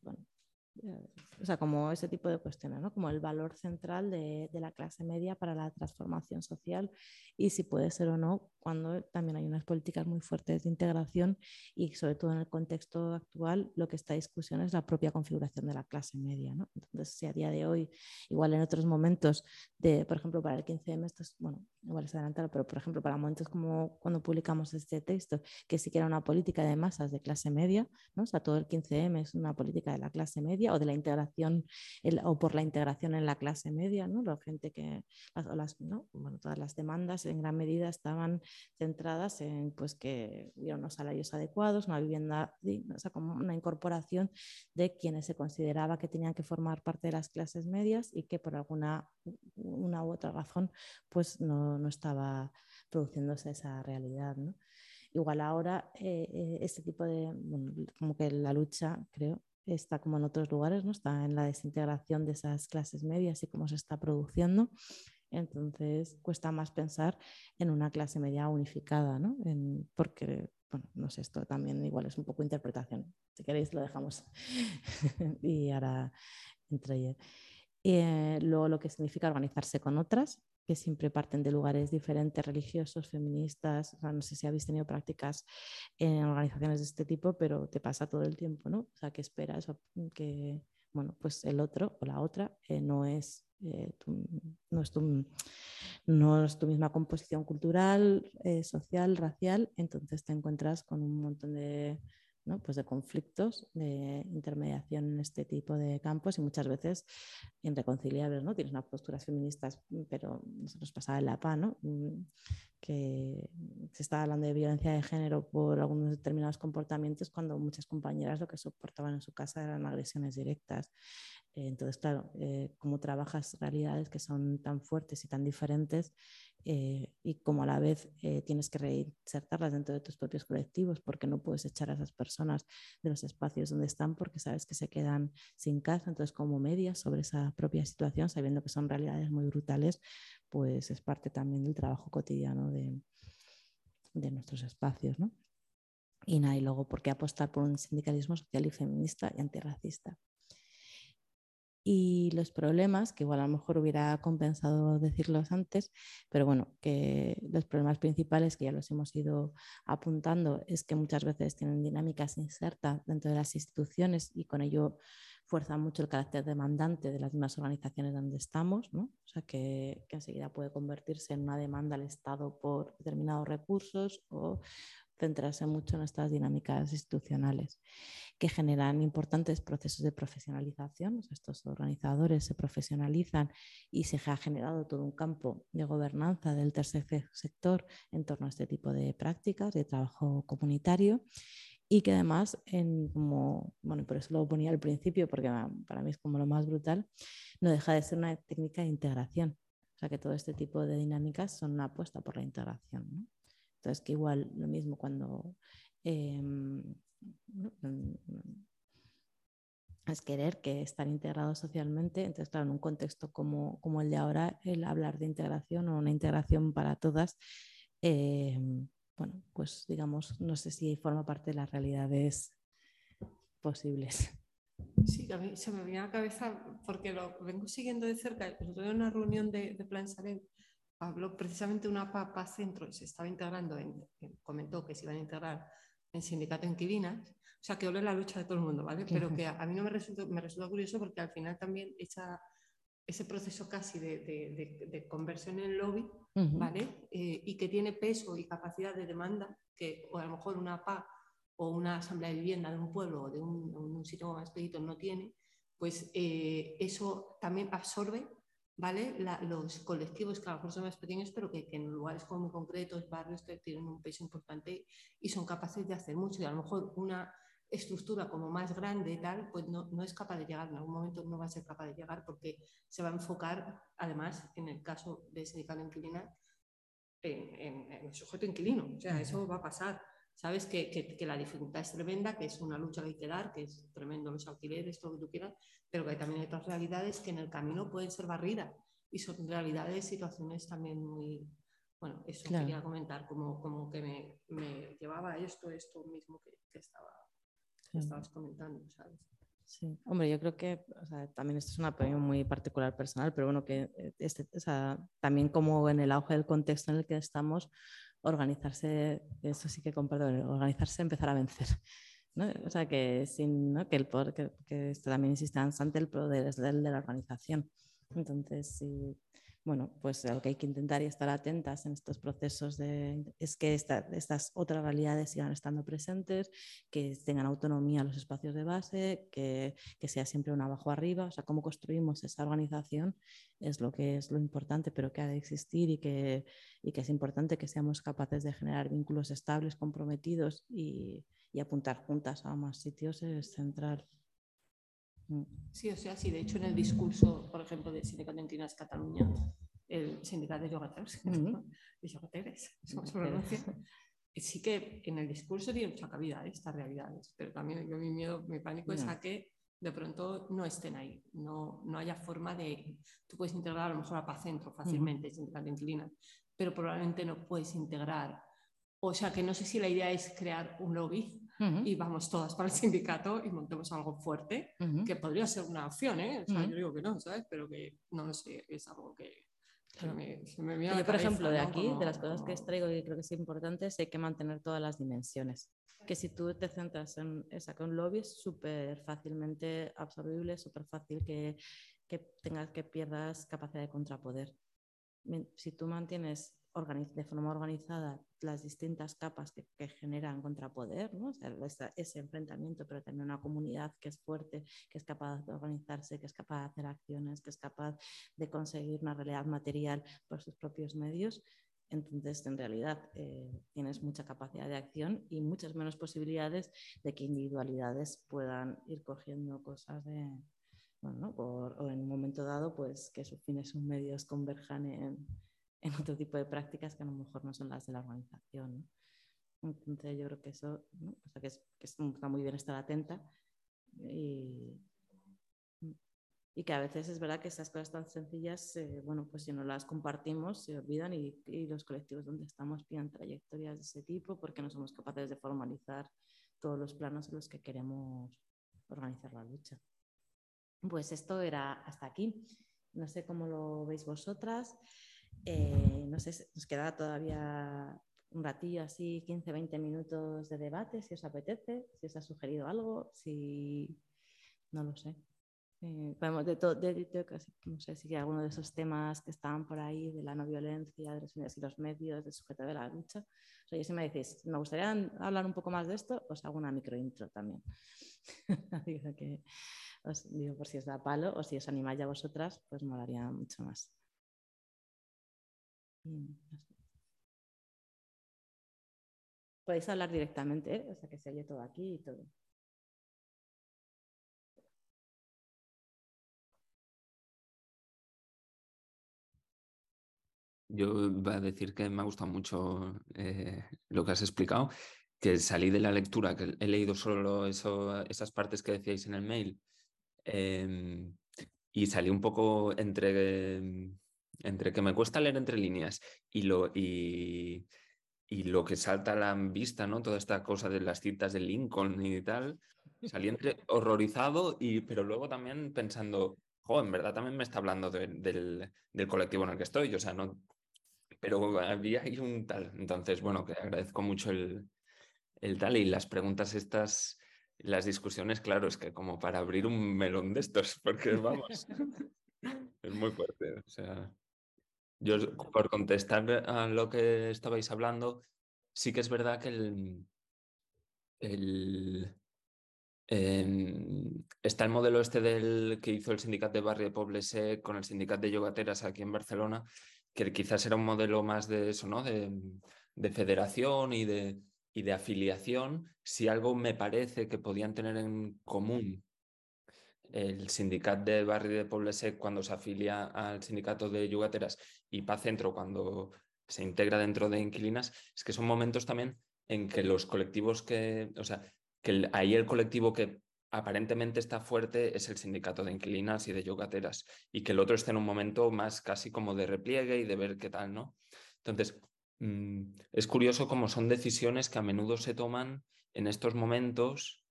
o sea, como ese tipo de cuestiones, ¿no? como el valor central de, de, la clase media para la transformación social y si puede ser o no cuando también hay unas políticas muy fuertes de integración y sobre todo en el contexto actual lo que está en discusión es la propia configuración de la clase media. ¿no? Entonces, si a día de hoy, igual en otros momentos, de, por ejemplo, para el 15M, esto es, bueno, igual es adelantado, pero por ejemplo, para momentos como cuando publicamos este texto, que sí que era una política de masas de clase media, ¿no? o sea, todo el 15M es una política de la clase media o de la integración el, o por la integración en la clase media, ¿no? La gente que, las, ¿no? bueno, todas las demandas en gran medida estaban centradas en pues, que hubiera unos salarios adecuados, una vivienda digna, o sea, como una incorporación de quienes se consideraba que tenían que formar parte de las clases medias y que por alguna una u otra razón pues no, no estaba produciéndose esa realidad. Igual ahora eh, eh, este tipo de, bueno, como que la lucha, creo, está como en otros lugares, ¿no? está en la desintegración de esas clases medias y cómo se está produciendo. Entonces cuesta más pensar en una clase media unificada, ¿no? porque, bueno, no sé, esto también igual es un poco interpretación. Si queréis lo dejamos <laughs> y ahora entre eh, luego lo que significa organizarse con otras, que siempre parten de lugares diferentes, religiosos, feministas. no sé si habéis tenido prácticas en organizaciones de este tipo, pero te pasa todo el tiempo, ¿no? O sea, que esperas que, bueno, pues el otro o la otra eh, no es eh, no, es tu, misma composición cultural, eh, social, racial, entonces te encuentras con un montón de, pues de conflictos de intermediación en este tipo de campos y muchas veces irreconciliables. ¿no? Tienes unas posturas feministas, pero se nos pasaba en la PA, ¿no? Mm, que se está hablando de violencia de género por algunos determinados comportamientos cuando muchas compañeras lo que soportaban en su casa eran agresiones directas. Entonces, claro, eh, cómo trabajas realidades que son tan fuertes y tan diferentes eh, y como a la vez eh, tienes que reinsertarlas dentro de tus propios colectivos porque no puedes echar a esas personas de los espacios donde están porque sabes que se quedan sin casa. Entonces, como medias sobre esa propia situación, sabiendo que son realidades muy brutales, pues es parte también del trabajo cotidiano de, de nuestros espacios. ¿no? Y nada, y luego, ¿por qué apostar por un sindicalismo social y feminista y antirracista? Y los problemas, que igual a lo mejor hubiera compensado decirlos antes, pero bueno, que los problemas principales que ya los hemos ido apuntando es que muchas veces tienen dinámicas insertas dentro de las instituciones y con ello fuerza mucho el carácter demandante de las mismas organizaciones donde estamos, ¿no? o sea que, que enseguida puede convertirse en una demanda al Estado por determinados recursos o centrarse mucho en estas dinámicas institucionales que generan importantes procesos de profesionalización. estos organizadores se profesionalizan y se ha generado todo un campo de gobernanza del tercer sector en torno a este tipo de prácticas de trabajo comunitario y que además, en como, bueno, por eso lo ponía al principio, porque para mí es como lo más brutal, no deja de ser una técnica de integración. O sea que todo este tipo de dinámicas son una apuesta por la integración. ¿no? Entonces, que igual lo mismo cuando em, es querer que estar integrados socialmente. Entonces, claro, en un contexto como, el de ahora, el hablar de integración o una integración para todas em, bueno, pues digamos, no sé si forma parte de las realidades posibles. Sí, a mí se me viene a la cabeza porque lo vengo siguiendo de cerca. en una reunión de, de Plan Salem habló precisamente una papa centro, se estaba integrando, en, comentó que se iban a integrar en sindicato inquilinas, o sea, que ole la lucha de todo el mundo, ¿vale? Pero que a, mí no me resulta, me resulta curioso porque al final también esa, ese proceso casi de, de, de, conversión en lobby, ¿vale? Eh, y que tiene peso y capacidad de demanda, que o a lo mejor una PA o una asamblea de vivienda de un pueblo o de un, un sitio más pequeño no tiene, pues eh, eso también absorbe ¿vale? los colectivos que a lo mejor son más pequeños, pero que, en lugares como muy concretos, barrios que tienen un peso importante y son capaces de hacer mucho. Y a lo mejor una estructura como más grande y tal, pues no, no, es capaz de llegar, en algún momento no va a ser capaz de llegar porque se va a enfocar, además, en el caso de sindicato inquilina, en, en, el sujeto inquilino. O sea, eso va a pasar. Sabes que, que, la dificultad es tremenda, que es una lucha que hay que dar, que es tremendo los alquileres, todo lo que tú quieras, pero que también hay otras realidades que en el camino pueden ser barridas y son realidades, situaciones también muy... Bueno, eso quería comentar, como, como que me, me, llevaba a esto, esto mismo que, que estaba, estabas comentando, ¿sabes? Sí, hombre, yo creo que o sea, también esto es una opinión muy particular personal, pero bueno, que eh, este, o sea, también como en el auge del contexto en el que estamos, organizarse, eso sí que comparto, organizarse, empezar a vencer. ¿no? O sea, que, sin, ¿no? que el poder, que, que, esto también insiste ante el poder es el de la organización. Entonces, sí, bueno, pues lo que hay que intentar y estar atentas en estos procesos es que estas otras realidades sigan estando presentes, que tengan autonomía los espacios de base, que, que, sea siempre un abajo arriba, o sea, cómo construimos esa organización es lo que es lo importante, pero que ha de existir y que, y que es importante que seamos capaces de generar vínculos estables, comprometidos y, y apuntar juntas a más sitios es central. Mm. Sí, o sea, sí, de hecho en el discurso, por ejemplo, de Sindicato Entinas Cataluña, el sindicato de yogateros, sí que en el discurso tiene mucha cabida estas realidades, pero también yo mi miedo, mi pánico es a que de pronto no estén ahí, no, no haya forma de, tú puedes integrar a lo mejor a Pacentro fácilmente, sindicato inquilina, pero probablemente no puedes integrar, o sea que no sé si la idea es crear un lobby y vamos todas para el sindicato y montemos algo fuerte, que podría ser una opción, ¿eh? O sea, yo digo que no, ¿sabes? Pero que no lo sé, es algo que, me, me Yo, por ejemplo, de aquí, de las cosas que extraigo y creo que es importante, es hay que mantener todas las dimensiones. Que si tú te centras en esa con lobby es súper fácilmente absorbible, súper fácil que, que tengas que pierdas capacidad de contrapoder. Si tú mantienes de forma organizada las distintas capas que, generan contrapoder, ¿no? ese enfrentamiento, pero también una comunidad que es fuerte, que es capaz de organizarse, que es capaz de hacer acciones, que es capaz de conseguir una realidad material por sus propios medios. Entonces, en realidad, eh, tienes mucha capacidad de acción y muchas menos posibilidades de que individualidades puedan ir cogiendo cosas de, bueno, o en un momento dado, pues que sus fines, sus medios converjan en, en otro tipo de prácticas que a lo mejor no son las de la organización. Entonces yo creo que eso, o sea, que, es, que, está muy bien estar atenta y, y, que a veces es verdad que esas cosas tan sencillas, eh, bueno, pues si no las compartimos se olvidan y, y, los colectivos donde estamos piden trayectorias de ese tipo porque no somos capaces de formalizar todos los planos en los que queremos organizar la lucha. Pues esto era hasta aquí. No sé cómo lo veis vosotras. Eh, no sé, nos queda todavía un ratillo así, 15, 20 minutos de debate, si os apetece, si os ha sugerido algo, si no lo sé. Eh, de, todo, no sé si alguno de esos temas que estaban por ahí, de la no violencia, de los medios y los medios, de sujeto de la lucha. O sea, si me decís, me gustaría hablar un poco más de esto, os hago una microintro también. <laughs> digo que os digo por si os da palo o si os animáis ya vosotras, pues molaría mucho más. Podéis hablar directamente, o sea que se oye todo aquí y todo. Yo voy a decir que me ha gustado mucho eh, lo que has explicado, que salí de la lectura, que he leído solo eso, esas partes que decíais en el mail, em, y salí un poco entre entre que me cuesta leer entre líneas y, lo, y, y lo que salta a la vista, ¿no? Toda esta cosa de las citas de Lincoln y tal, salí entre <laughs> horrorizado, y, pero luego también pensando, jo, en verdad también me está hablando del, del, colectivo en el que estoy, o sea, no, pero había ahí un tal. Entonces, bueno, que agradezco mucho el, el tal y las preguntas estas, las discusiones, claro, es que como para abrir un melón de estos, porque vamos, <laughs> es muy fuerte, o sea. Yo, por contestar a lo que estabais hablando, sí que es verdad que el, em, está el modelo este del que hizo el sindicato de Barrio de Poblese con el sindicato de yogateras aquí en Barcelona, que quizás era un modelo más de eso, ¿no? De, de federación y de, y de afiliación. Si algo me parece que podían tener en común el sindicato de Barrio de Poblesec cuando se afilia al sindicato de yugateras y Paz Centro cuando se integra dentro de Inquilinas, es que son momentos también en que los colectivos que, o sea, que ahí el colectivo que aparentemente está fuerte es el sindicato de inquilinas y de yugateras y que el otro está en un momento más casi como de repliegue y de ver qué tal, ¿no? Entonces, mm, es curioso cómo son decisiones que a menudo se toman en estos momentos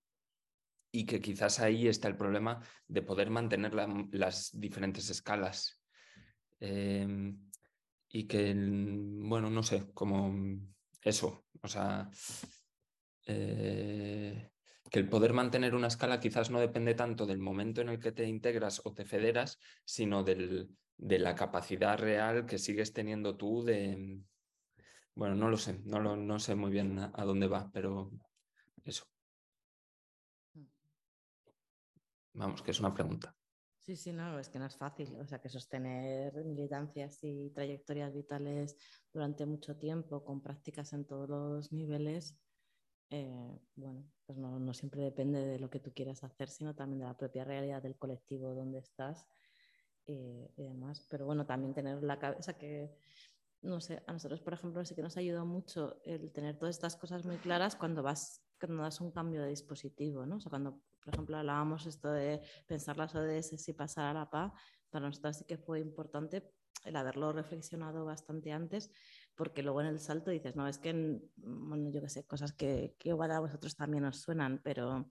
y que quizás ahí está el problema de poder mantener las diferentes escalas. Em, y que, bueno, no sé, como eso, o sea, eh, que el poder mantener una escala quizás no depende tanto del momento en el que te integras o te federas, sino del, de la capacidad real que sigues teniendo tú de... Bueno, no lo sé, no, lo, no sé muy bien a dónde va, pero eso. Vamos, que es una pregunta. Sí, sí, no, es que no es fácil. O sea, que sostener militancias y trayectorias vitales durante mucho tiempo con prácticas en todos los niveles, eh, bueno, pues no, siempre depende de lo que tú quieras hacer, sino también de la propia realidad del colectivo donde estás eh, y demás. Pero bueno, también tener la cabeza que, no sé, a nosotros, por ejemplo, sí que nos ayudado mucho el tener todas estas cosas muy claras cuando vas, cuando das un cambio de dispositivo, ¿no? O sea, cuando por ejemplo, hablábamos esto de pensar las ODS y pasar a la PA, para nosotros sí que fue importante el haberlo reflexionado bastante antes, porque luego en el salto dices, no, es que, bueno, yo qué sé, cosas que, que igual a vosotros también os suenan, pero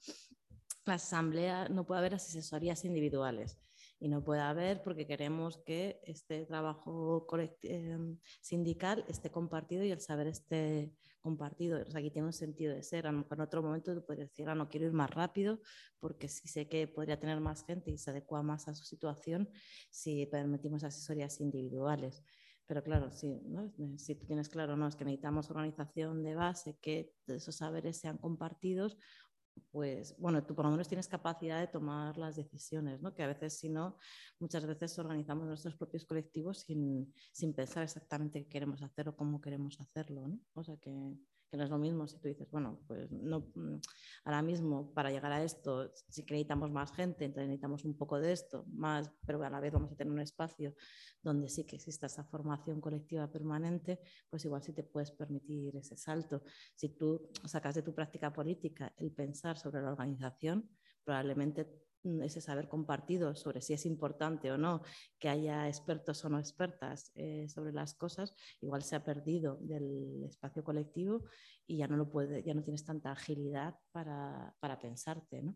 la asamblea no puede haber asesorías individuales y no puede haber porque queremos que este trabajo em, sindical esté compartido y el saber esté compartido. Aquí tiene un sentido de ser. A lo mejor en otro momento tú puedes decir, ah, no quiero ir más rápido porque sí sé que podría tener más gente y se adecua más a su situación si permitimos asesorías individuales. Pero claro, si tú tienes claro, no, es que necesitamos organización de base, que esos saberes sean compartidos, pues bueno, tú por lo menos tienes capacidad de tomar las decisiones, ¿no? Que a veces, si no, muchas veces organizamos nuestros propios colectivos sin, sin pensar exactamente qué queremos hacer o cómo queremos hacerlo, ¿no? O sea que, que no es lo mismo si tú dices, bueno, pues no, mm, ahora mismo para llegar a esto, si necesitamos más gente, entonces necesitamos un poco de esto, más, pero a la vez vamos a tener un espacio donde sí que exista esa formación colectiva permanente, pues igual sí te puedes permitir ese salto. Si tú sacas de tu práctica política el pensar sobre la organización, probablemente ese saber compartido sobre si es importante o no que haya expertos o no expertas eh, sobre las cosas, igual se ha perdido del espacio colectivo y ya no lo puede, ya no tienes tanta agilidad para, para pensarte, ¿no?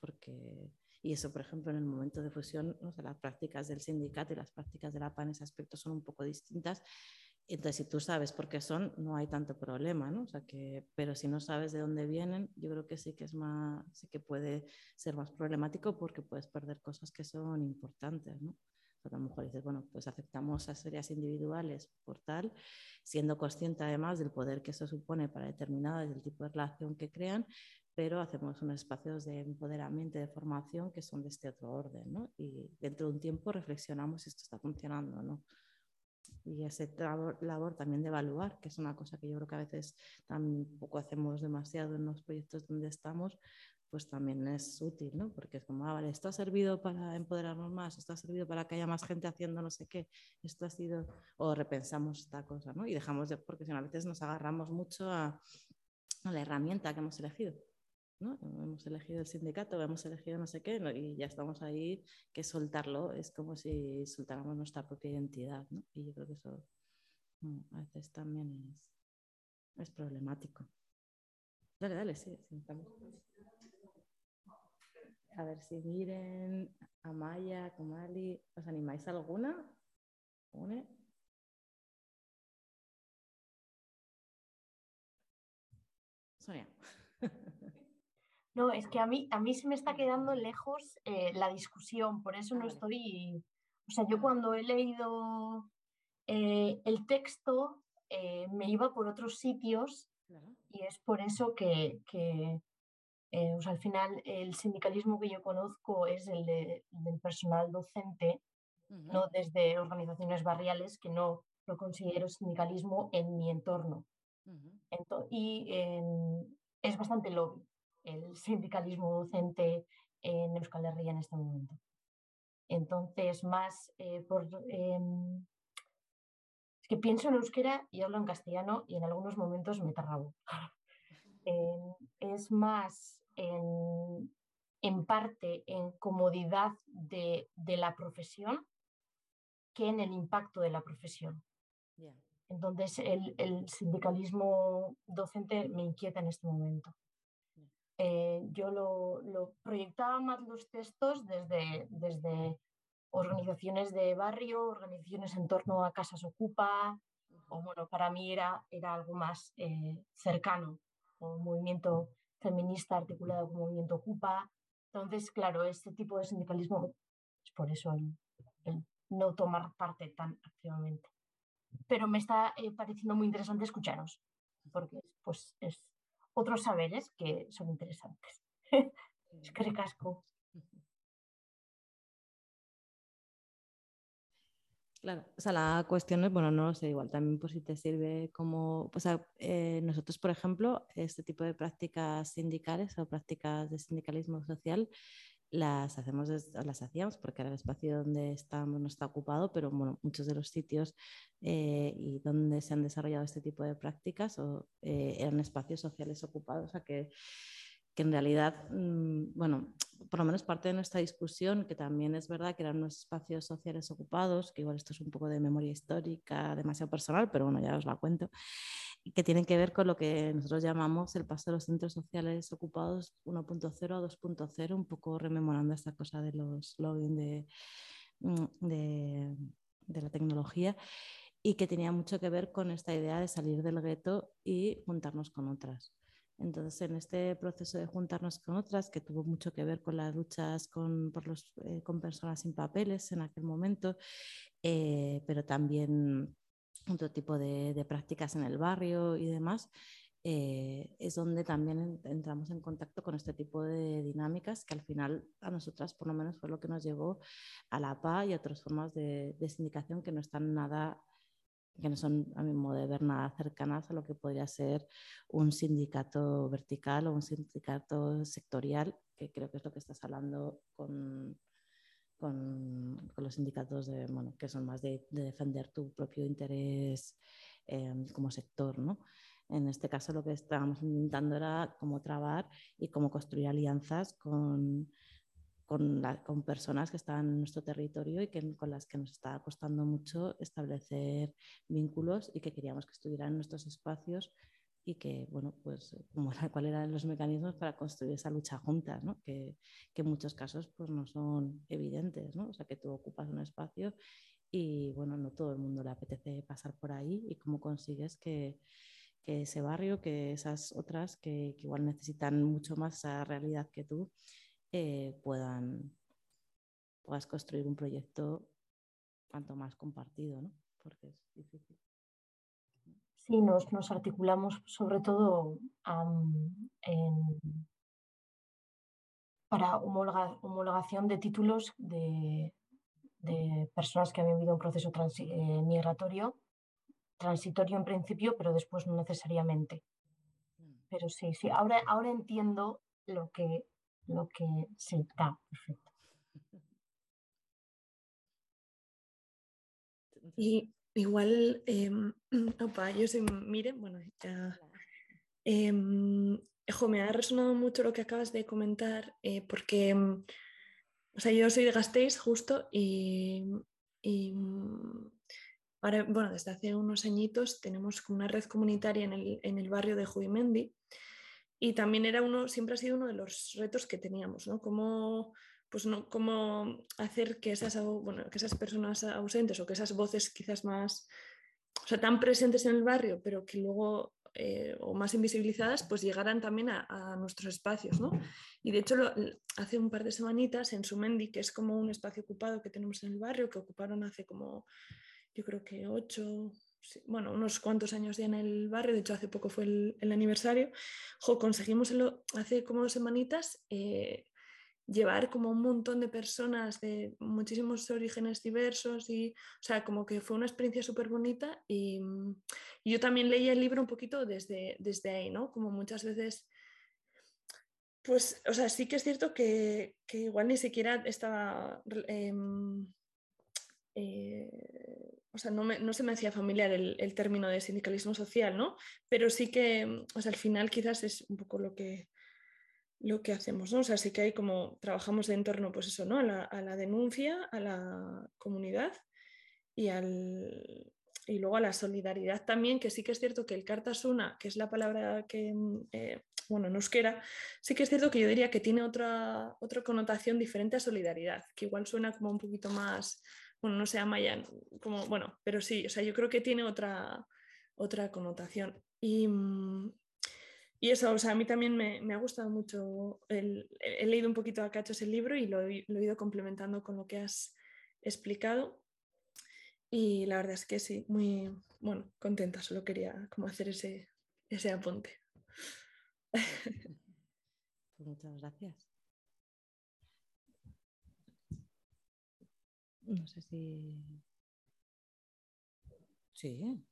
Porque y eso, por ejemplo, en el momento de fusión, las prácticas del sindicato y las prácticas de la PAN en ese aspecto son un poco distintas entonces, si tú sabes por qué son, no hay tanto problema, ¿no? O sea que, pero si no sabes de dónde vienen, yo creo que sí que es más, sí que puede ser más problemático porque puedes perder cosas que son importantes, ¿no? a lo mejor dices, bueno, pues aceptamos a series individuales por tal, siendo consciente además del poder que eso supone para determinadas, del tipo de relación que crean, pero hacemos unos espacios de empoderamiento, de formación que son de este otro orden, ¿no? Y dentro de un tiempo reflexionamos si esto está funcionando o no y ese labor también de evaluar, que es una cosa que yo creo que a veces tampoco hacemos demasiado en los proyectos donde estamos, pues también es útil, ¿no? Porque es como, ah, vale, esto ha servido para empoderarnos más, esto ha servido para que haya más gente haciendo no sé qué, esto ha sido, o repensamos esta cosa, ¿no? Y dejamos de, porque si a veces nos agarramos mucho a la herramienta que hemos elegido. Hemos elegido el sindicato, hemos elegido no sé qué, y ya estamos ahí, que soltarlo es como si soltáramos nuestra propia identidad, ¿no? Y yo creo que eso mm, a veces también es, problemático. Dale, dale, sí. A ver si miren, Amaya, Kumali, ¿os animáis alguna? ¿Une? Sonia. No, es que a mí, a mí se me está quedando lejos eh, la discusión, por eso no estoy... O sea, yo cuando he leído eh, el texto eh, me iba por otros sitios y es por eso que, al final el sindicalismo que yo conozco es el del personal docente, no desde organizaciones barriales, que no lo considero sindicalismo en mi entorno. y es bastante lobby el sindicalismo docente en Euskal Herria en este momento. Entonces, más eh, por... Em, es que pienso en euskera y hablo en castellano y en algunos momentos me tarrabo. <laughs> Es más en, en, parte en comodidad de, de, la profesión que en el impacto de la profesión. Entonces, el, el sindicalismo docente me inquieta en este momento. Eh, yo lo, proyectaba más los textos desde, desde organizaciones de barrio, organizaciones en torno a casas ocupa, o bueno, para mí era, era algo más eh, cercano, un movimiento feminista articulado como movimiento ocupa. Entonces, claro, este tipo de sindicalismo es por eso el, no tomar parte tan activamente. Pero me está eh, pareciendo muy interesante escucharos, porque pues, es otros saberes que son interesantes. <laughs> es que. Claro, o sea, la cuestión es, bueno, no lo sé, igual también por si te sirve como, o sea, eh, nosotros, por ejemplo, este tipo de prácticas sindicales o prácticas de sindicalismo social las hacemos, las hacíamos porque era el espacio donde estamos, no está ocupado, pero bueno, muchos de los sitios eh, y donde se han desarrollado este tipo de prácticas eh, eran espacios sociales ocupados, o sea que, que en realidad, mm, bueno, por lo menos parte de nuestra discusión, que también es verdad que eran unos espacios sociales ocupados, que igual esto es un poco de memoria histórica, demasiado personal, pero bueno, ya os la cuento, que tienen que ver con lo que nosotros llamamos el paso de los centros sociales ocupados 1.0 a 2.0, un poco rememorando esta cosa de los login mm, de, de, la tecnología y que tenía mucho que ver con esta idea de salir del gueto y juntarnos con otras. Entonces, en este proceso de juntarnos con otras, que tuvo mucho que ver con las luchas con, por los, eh, con personas sin papeles en aquel momento, eh, pero también otro tipo de, prácticas en el barrio y demás, eh, es donde también entramos en contacto con este tipo de dinámicas que al final a nosotras por lo menos fue lo que nos llevó a la PA y a otras formas de, sindicación que no están nada que no son a mi modo de ver nada cercanas a lo que podría ser un sindicato vertical o un sindicato sectorial, que creo que es lo que estás hablando con, con, los sindicatos de, bueno, que son más de, defender tu propio interés em, como sector. ¿no? En este caso lo que estábamos intentando era cómo trabar y cómo construir alianzas con, con, con, personas que estaban en nuestro territorio y que, con las que nos estaba costando mucho establecer vínculos y que queríamos que estuvieran en nuestros espacios y que, bueno, pues, cuáles eran los mecanismos para construir esa lucha juntas, ¿no? que, que, en muchos casos pues, no son evidentes, ¿no? o sea, que tú ocupas un espacio y, bueno, no todo el mundo le apetece pasar por ahí y cómo consigues que, que ese barrio, que esas otras que, que, igual necesitan mucho más esa realidad que tú, eh, puedan, puedas construir un proyecto cuanto más compartido, ¿no? porque es difícil. Sí, nos, nos articulamos sobre todo para homologación de títulos de, personas que han vivido un proceso eh, migratorio, transitorio en principio, pero después no necesariamente. Pero sí, sí, ahora, ahora entiendo lo que, lo que sí, está perfecto. Y Igual, em, <clears throat> opa, yo soy Miren, bueno, ya... Em, me ha resonado mucho lo que acabas de comentar, eh, porque, em, o sea, yo soy de Gasteiz justo y, ahora, bueno, desde hace unos añitos tenemos una red comunitaria en el, en el barrio de Juimendi y también era uno, siempre ha sido uno de los retos que teníamos, ¿no? Cómo, pues no, cómo hacer que esas, bueno, que esas personas ausentes o que esas voces quizás más, o sea, tan presentes en el barrio, pero que luego eh, o más invisibilizadas, pues llegaran también a, nuestros espacios. ¿no? Y de hecho, hace un par de semanitas en Sumendi, que es como un espacio ocupado que tenemos en el barrio, que ocuparon hace como, yo creo que ocho, bueno, unos cuantos años ya en el barrio, de hecho hace poco fue el, aniversario, conseguimos hace como dos semanitas eh, llevar como un montón de personas de muchísimos orígenes diversos y, o sea, como que fue una experiencia súper bonita y, yo también leí el libro un poquito desde, desde ahí, ¿no? Como muchas veces, pues, o sea, sí que es cierto que, que igual ni siquiera estaba... Em, eh, o sea, no, se me hacía familiar el, el, término de sindicalismo social, ¿no? Pero sí que, o sea, al final quizás es un poco lo que, lo que hacemos, ¿no? O sea, sí que hay como trabajamos en torno, pues eso, ¿no? A la, denuncia, a la comunidad y, al, y luego a la solidaridad también, que sí que es cierto que el Cartasuna, que es la palabra que, eh, bueno, en euskera, sí que es cierto que yo diría que tiene otra, otra connotación diferente a solidaridad, que igual suena como un poquito más, bueno, no sé, Mayan, como, bueno, pero sí, o sea, yo creo que tiene otra, otra connotación. Y, mm, y eso, o sea, a mí también me, me ha gustado mucho, el, he leído un poquito a cachos el libro y lo, lo, he ido complementando con lo que has explicado. Y la verdad es que sí, muy, bueno, contenta, solo quería como hacer ese, ese apunte. Muchas gracias. No sé si... Sí.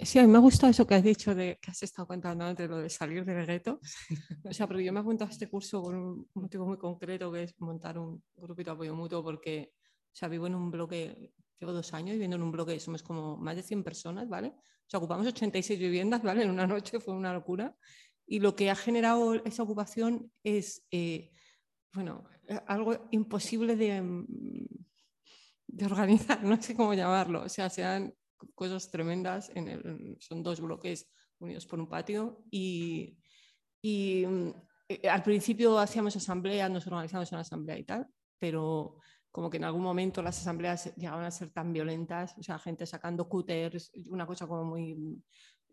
Sí, a mí me ha gustado eso que has dicho de que has estado contando antes, lo de salir del gueto. <laughs> O sea, porque yo me he apuntado a este curso con un motivo muy concreto, que es montar un grupito de apoyo mutuo, porque o sea, vivo en un bloque, llevo dos años viviendo en un bloque, somos como más de 100 personas, ¿vale? O sea, ocupamos 86 viviendas, ¿vale? En una noche fue una locura. Y lo que ha generado esa ocupación es, eh, bueno, algo imposible de, mm, organizar, <laughs> no sé cómo llamarlo. O sea, se han cosas tremendas. Son dos bloques unidos por un patio y, mm, eh, al principio hacíamos asambleas, nos organizábamos en asamblea y tal, pero como que en algún momento las asambleas llegaban a ser tan violentas, o sea, gente sacando cúters, una cosa como muy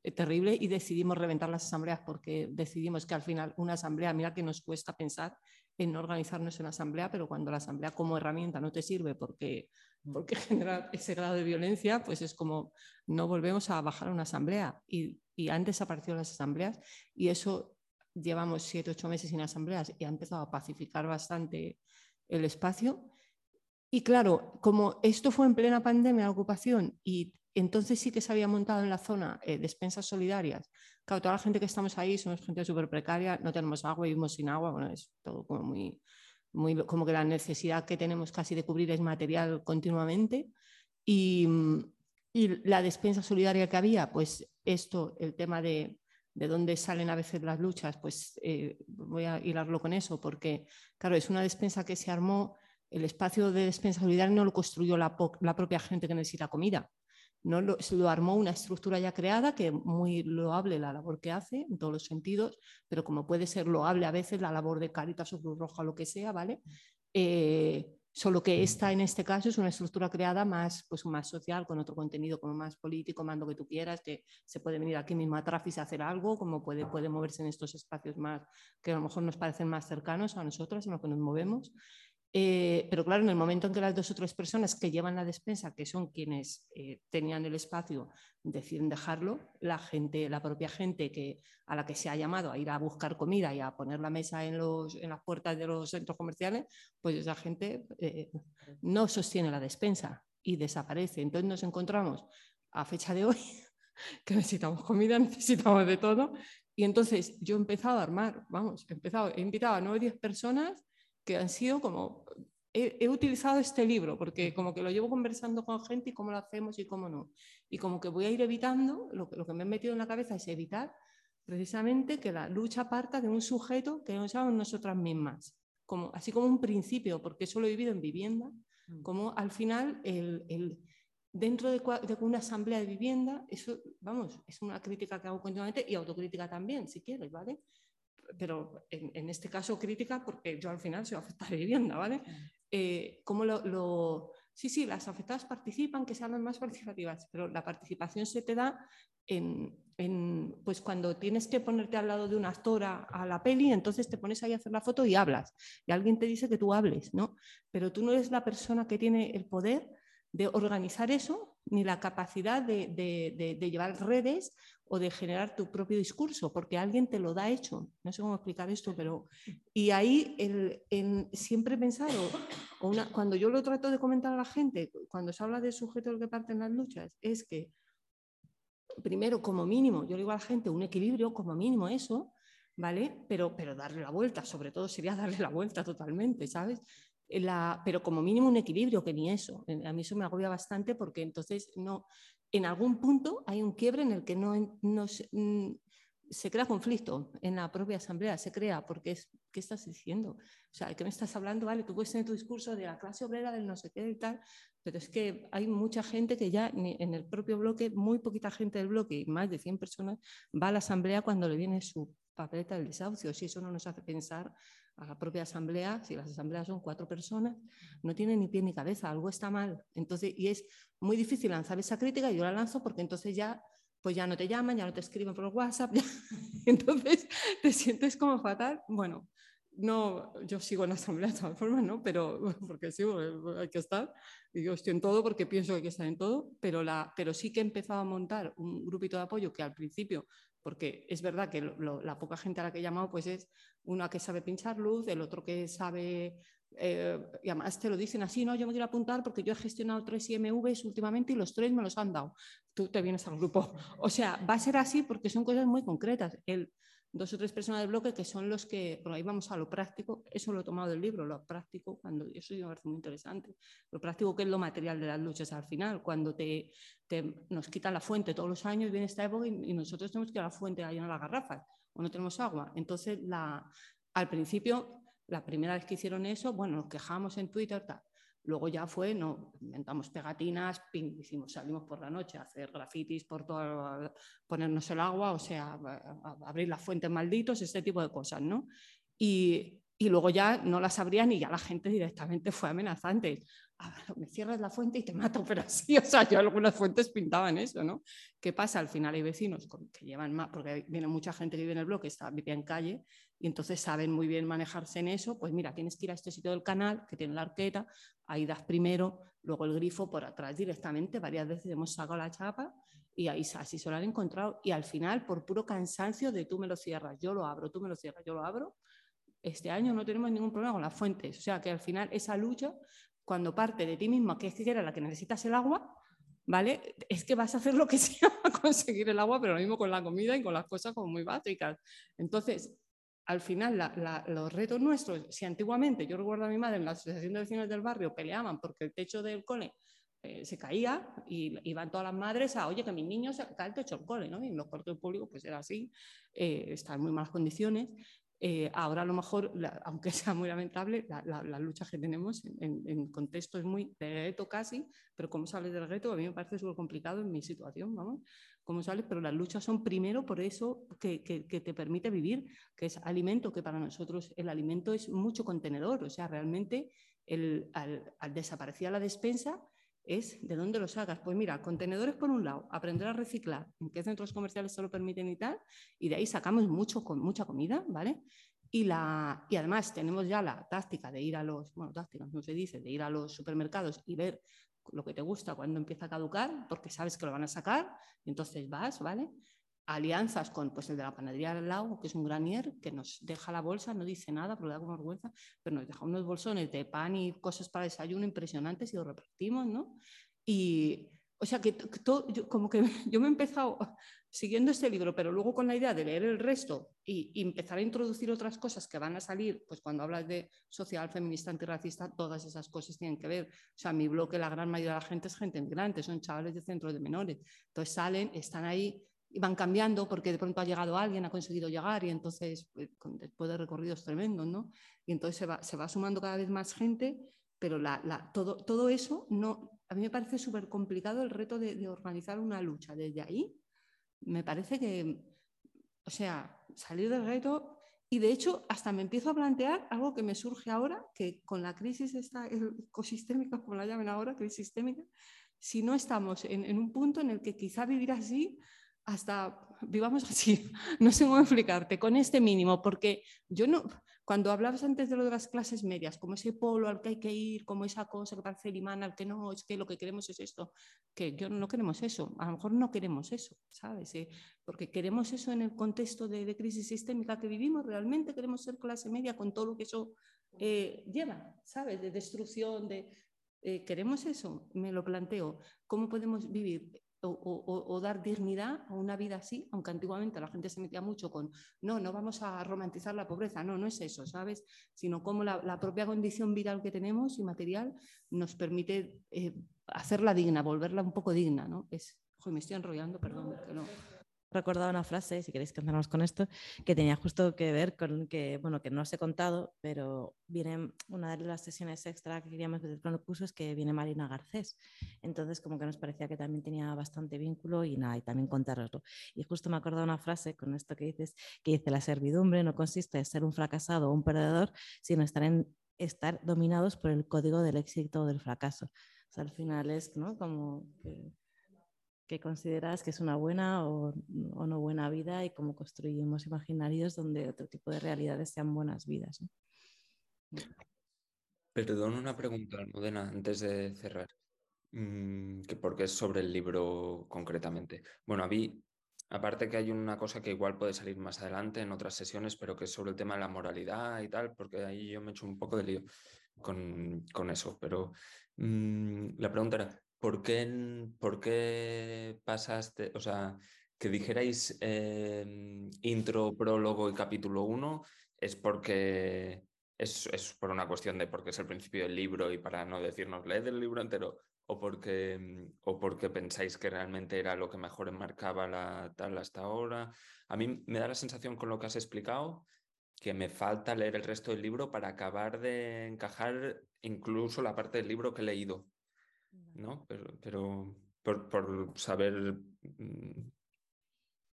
eh, terrible y decidimos reventar las asambleas porque decidimos que al final una asamblea, mira que nos cuesta pensar en organizarnos en asamblea, pero cuando la asamblea como herramienta no te sirve porque Mm. porque genera ese grado de violencia, pues es como no volvemos a bajar a una asamblea. Y, y antes aparecieron las asambleas y eso llevamos siete, ocho meses sin asambleas y ha empezado a pacificar bastante el espacio. Y claro, como esto fue en plena pandemia, la ocupación, y entonces sí que se había montado en la zona eh, despensas solidarias. Claro, toda la gente que estamos ahí somos gente súper precaria, no tenemos agua, vivimos sin agua, bueno, es todo como muy, como que la necesidad que tenemos casi de cubrir es material continuamente. Y, la despensa solidaria que había, pues esto, el tema de, de dónde salen a veces las luchas, pues eh, voy a hilarlo con eso, porque claro, es una despensa que se armó, el espacio de despensa solidaria no lo construyó la, la propia gente que necesita comida, no lo, lo, armó una estructura ya creada, que muy loable la labor que hace en todos los sentidos, pero como puede ser loable a veces la labor de Caritas o Cruz Roja o lo que sea, ¿vale? Eh, solo que esta en este caso es una estructura creada más, pues, más social, con otro contenido como más político, lo que tú quieras, que se puede venir aquí mismo a Trafis a hacer algo, como puede, puede moverse en estos espacios más que a lo mejor nos parecen más cercanos a nosotros en los que nos movemos. Eh, pero claro, en el momento en que las dos o tres personas que llevan la despensa, que son quienes eh, tenían el espacio, deciden dejarlo, la gente, la propia gente que, a la que se ha llamado a ir a buscar comida y a poner la mesa en, los, en las puertas de los centros comerciales, pues esa gente eh, no sostiene la despensa y desaparece. Entonces nos encontramos a fecha de hoy <laughs> que necesitamos comida, <laughs> necesitamos de todo. Y entonces yo he empezado a armar, vamos, he, empezado, he invitado a 9 o 10 personas que han sido como, he, utilizado este libro porque como que lo llevo conversando con gente y cómo lo hacemos y cómo no. Y como que voy a ir evitando, lo, lo que me he metido en la cabeza es evitar precisamente que la lucha parta de un sujeto que no somos nosotras mismas, como, así como un principio, porque eso lo he vivido en vivienda, mm. como al final el, el, dentro de, una asamblea de vivienda, eso, vamos, es una crítica que hago continuamente y autocrítica también, si quieres, ¿vale? Pero en, este caso crítica porque yo al final soy afectada de vivienda, ¿vale? Eh, ¿Cómo lo, Sí, sí, las afectadas participan, que sean las más participativas, pero la participación se te da en, pues cuando tienes que ponerte al lado de una actora a la peli, entonces te pones ahí a hacer la foto y hablas. Y alguien te dice que tú hables, ¿no? Pero tú no eres la persona que tiene el poder de organizar eso, ni la capacidad de, llevar redes o de generar tu propio discurso, porque alguien te lo da hecho. No sé cómo explicar esto, pero... Y ahí el, siempre he pensado, cuando yo lo trato de comentar a la gente, cuando se habla de sujeto del que parten las luchas, es que, primero, como mínimo, yo le digo a la gente, un equilibrio, como mínimo eso, ¿vale? Pero, pero darle la vuelta, sobre todo sería <laughs> darle la vuelta totalmente, ¿sabes? Pero como mínimo un equilibrio, que ni eso. A mí eso me agobia bastante porque entonces no, en algún punto hay un quiebre en el que no, no mm, se, crea conflicto en la propia asamblea, se crea, porque es, ¿qué estás diciendo? O sea, ¿qué me estás hablando? Vale, tú puedes tener tu discurso de la clase obrera, del no sé qué y tal, pero es que hay mucha gente que ya en el propio bloque, muy poquita gente del bloque, más de 100 personas, va a la asamblea cuando le viene su papeleta del desahucio. Si eso no nos hace pensar a la propia asamblea, si las asambleas son cuatro personas, no tiene ni pie ni cabeza, algo está mal. Entonces, y es muy difícil lanzar esa crítica, y yo la lanzo porque entonces ya, pues ya no te llaman, ya no te escriben por WhatsApp, <laughs> entonces te sientes como fatal. Bueno, no, yo sigo en la asamblea de todas formas, ¿no? Pero, <laughs> porque sí, hay que estar, y yo estoy en todo porque pienso que hay que estar en todo, pero, la, pero sí que he empezado a montar un grupito de apoyo que al principio porque es verdad que la poca gente a la que he llamado pues es una que sabe pinchar luz, el otro que sabe, eh, y además te lo dicen así, no, yo me quiero apuntar porque yo he gestionado tres IMVs últimamente y los tres me los han dado. Tú te vienes al grupo. <laughs> O sea, va a ser así porque son cosas muy concretas. El, dos o tres personas del bloque que son los que, por ahí vamos a lo práctico, eso lo he tomado del libro, lo práctico, cuando eso me parece muy interesante, lo práctico que es lo material de las luchas al final, cuando te, nos quitan la fuente todos los años, viene esta época y, nosotros tenemos que ir a la fuente a llenar las garrafas o no tenemos agua. Entonces, la, al principio, la primera vez que hicieron eso, bueno, nos quejamos en Twitter, tal. Luego ya fue, no, inventamos pegatinas, hicimos, salimos por la noche a hacer grafitis por todo, ponernos el agua, o sea, abrir las fuentes malditos, este tipo de cosas, ¿no? Y, y luego ya no las abrían y ya la gente directamente fue amenazante. me cierras la fuente y te mato, <laughs> pero sí, o sea, yo algunas fuentes pintaban eso, ¿no? ¿Qué pasa? Al final hay vecinos que llevan más, porque viene mucha gente que vive en el bloque, está, vive en calle, y entonces saben muy bien manejarse en eso, pues mira, tienes que ir a este sitio del canal, que tiene la arqueta, ahí das primero, luego el grifo por atrás directamente, varias veces hemos sacado la chapa y ahí así se lo han encontrado, y al final, por puro cansancio de tú me lo cierras, yo lo abro, tú me lo cierras, yo lo abro, este año no tenemos ningún problema con las fuentes. O sea que al final esa lucha, cuando parte de ti misma, que es que era la que necesitas el agua, ¿vale? Es que vas a hacer lo que sea <laughs> para conseguir el agua, pero lo mismo con la comida y con las cosas como muy básicas. Entonces, al final, los retos nuestros, si antiguamente yo recuerdo a mi madre en la Asociación de Vecinos del Barrio peleaban porque el techo del cole eh, se caía y iban todas las madres a, oye, que mis niños se cae el techo del cole, ¿no? Y en los cuartos públicos pues era así, eh, están en muy malas condiciones. Eh, ahora a lo mejor, aunque sea muy lamentable, la, la, lucha que tenemos en, en, contextos muy de reto casi, pero cómo sales del reto, a mí me parece súper complicado en mi situación, vamos, cómo sales, pero las luchas son primero por eso que, que, te permite vivir, que es alimento, que para nosotros el alimento es mucho contenedor, o sea, realmente el, al, al desaparecer la despensa, es de dónde lo sacas. Pues mira, contenedores por un lado, aprender a reciclar, en qué centros comerciales se lo permiten y tal, y de ahí sacamos mucho, con mucha comida, ¿vale? Y, la, y además tenemos ya la táctica de ir a los, bueno, táctica, no se dice, de ir a los supermercados y ver lo que te gusta cuando empieza a caducar, porque sabes que lo van a sacar, y entonces vas, ¿vale? alianzas con pues, el de la panadería del lago, que es un granier, que nos deja la bolsa, no dice nada, pero le da como vergüenza, pero nos deja unos bolsones de pan y cosas para desayuno impresionantes y lo repartimos, ¿no? Y, o sea, que todo, como que <laughs> yo me he empezado siguiendo este libro, pero luego con la idea de leer el resto y, empezar a introducir otras cosas que van a salir, pues cuando hablas de social, feminista, antirracista, todas esas cosas tienen que ver. O sea, mi bloque, la gran mayoría de la gente es gente migrante, son chavales de centros de menores. Entonces salen, están ahí y van cambiando porque de pronto ha llegado alguien, ha conseguido llegar y entonces pues, después de recorridos tremendos, ¿no? Y entonces se va, se va sumando cada vez más gente, pero todo, todo eso no, a mí me parece súper complicado el reto de, organizar una lucha. Desde ahí, me parece que, o sea, salir del reto y de hecho, hasta me empiezo a plantear algo que me surge ahora, que con la crisis esta ecosistémica, como la llaman ahora, crisis sistémica, si no estamos en, en, un punto en el que quizá vivir así hasta vivamos así, <laughs> no sé cómo explicarte, con este mínimo, porque yo no, cuando hablabas antes de lo de las clases medias, como ese polo al que hay que ir, como esa cosa que parece el imán al que no, es que lo que queremos es esto, que yo no queremos eso, a lo mejor no queremos eso, ¿sabes? Eh, porque queremos eso en el contexto de, crisis sistémica que vivimos, realmente queremos ser clase media con todo lo que eso eh, lleva, ¿sabes? De destrucción, de... Eh, ¿Queremos eso? Me lo planteo. ¿Cómo podemos vivir o, dar dignidad a una vida así, aunque antiguamente la gente se metía mucho con, no, no vamos a romantizar la pobreza, no, no es eso, ¿sabes? Sino cómo la, propia condición vital que tenemos y material nos permite eh, hacerla digna, volverla un poco digna, ¿no? Es, me estoy enrollando, perdón, que no recordado una frase, si queréis que empezamos con esto, que tenía justo que ver con que, bueno, que no os he contado, pero viene una de las sesiones extra que queríamos ver con el curso es que viene Marina Garcés. Entonces, como que nos parecía que también tenía bastante vínculo y nada, y también contaroslo. Y justo me he acordado una frase con esto que dices, que dice, la servidumbre no consiste en ser un fracasado o un perdedor, sino estar, en, estar dominados por el código del éxito o del fracaso. O sea, al final es, ¿no? Como que consideras que es una buena o, no buena vida y cómo construimos imaginarios donde otro tipo de realidades sean buenas vidas. Perdón, una pregunta, Almudena, antes de cerrar, mm, que porque es sobre el libro concretamente. Bueno, a mí, aparte que hay una cosa que igual puede salir más adelante en otras sesiones, pero que es sobre el tema de la moralidad y tal, porque ahí yo me he hecho un poco de lío con, eso. Pero mm, la pregunta era, ¿por qué, por qué pasaste, o sea, que dijerais em, intro, prólogo y capítulo 1 es porque es, por una cuestión de porque es el principio del libro y para no decirnos leed el libro entero o porque, em, o porque pensáis que realmente era lo que mejor enmarcaba la tal hasta ahora. A mí me da la sensación con lo que has explicado que me falta leer el resto del libro para acabar de encajar incluso la parte del libro que he leído. ¿No? Pero, por, saber... Mm.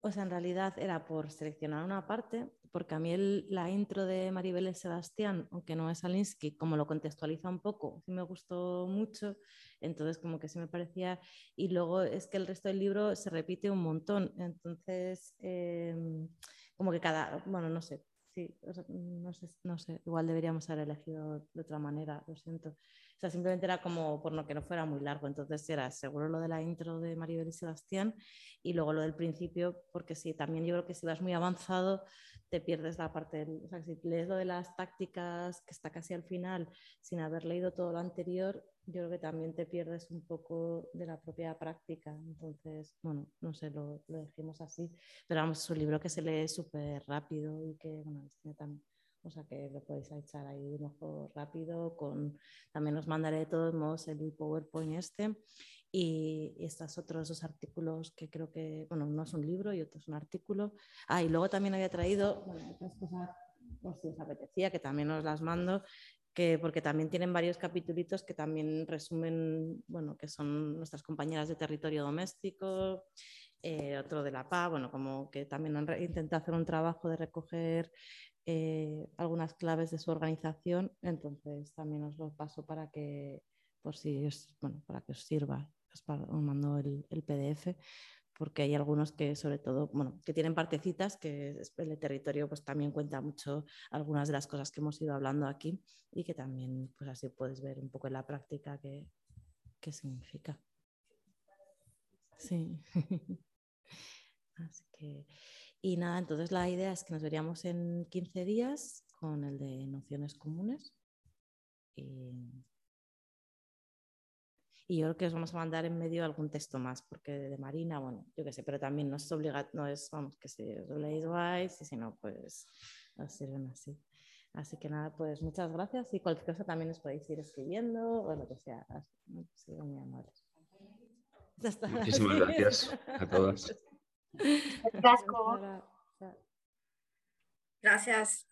O sea, en realidad era por seleccionar una parte, porque a mí el, la intro de Maribel y Sebastián, aunque no es Alinsky, como lo contextualiza un poco, sí me gustó mucho, entonces como que sí me parecía, y luego es que el resto del libro se repite un montón, entonces em, como que cada, bueno, no sé, sí, no, sé, no sé, igual deberíamos haber elegido de otra manera, lo siento. O sea, simplemente era como por no que no fuera muy largo. Entonces era seguro lo de la intro de Maribel y Sebastián y luego lo del principio, porque sí, también yo creo que si vas muy avanzado te pierdes la parte, o sea, si lees lo de las tácticas que está casi al final sin haber leído todo lo anterior, yo creo que también te pierdes un poco de la propia práctica. Entonces, bueno, no sé, lo, lo dejemos así. Pero vamos, es un libro que se lee súper rápido y que, bueno, tiene también o sea que lo podéis echar ahí un ojo rápido. Con, también os mandaré de todos modos el PowerPoint este y, estos otros dos artículos que creo que, bueno, uno es un libro y otro es un artículo. Ah, y luego también había traído bueno, otras cosas, por si os apetecía, que también os las mando, que, porque también tienen varios capítulos que también resumen, bueno, que son nuestras compañeras de territorio doméstico, eh, otro de la PA, bueno, como que también han intentado hacer un trabajo de recoger eh, algunas claves de su organización, entonces también os lo paso para que, por si os, bueno, para que os sirva. Os, mando el, PDF porque hay algunos que sobre todo, bueno, que tienen partecitas, que el territorio pues también cuenta mucho algunas de las cosas que hemos ido hablando aquí y que también pues así puedes ver un poco en la práctica qué, qué significa. Sí. <laughs> así que y nada, entonces la idea es que nos veríamos en 15 días con el de nociones comunes. Y, yo creo que os vamos a mandar en medio algún texto más, porque de Marina, bueno, yo qué sé, pero también no es obligado, no es, vamos, que si os leéis guays y si no, pues os sirven así. Así que nada, pues muchas gracias y cualquier cosa también os podéis ir escribiendo o lo que sea. muy amables. Muchísimas gracias a <laughs> Gracias.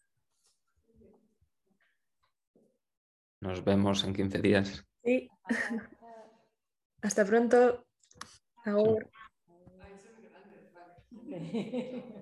Nos vemos en 15 días. Sí. Hasta pronto. Ahora. Sí.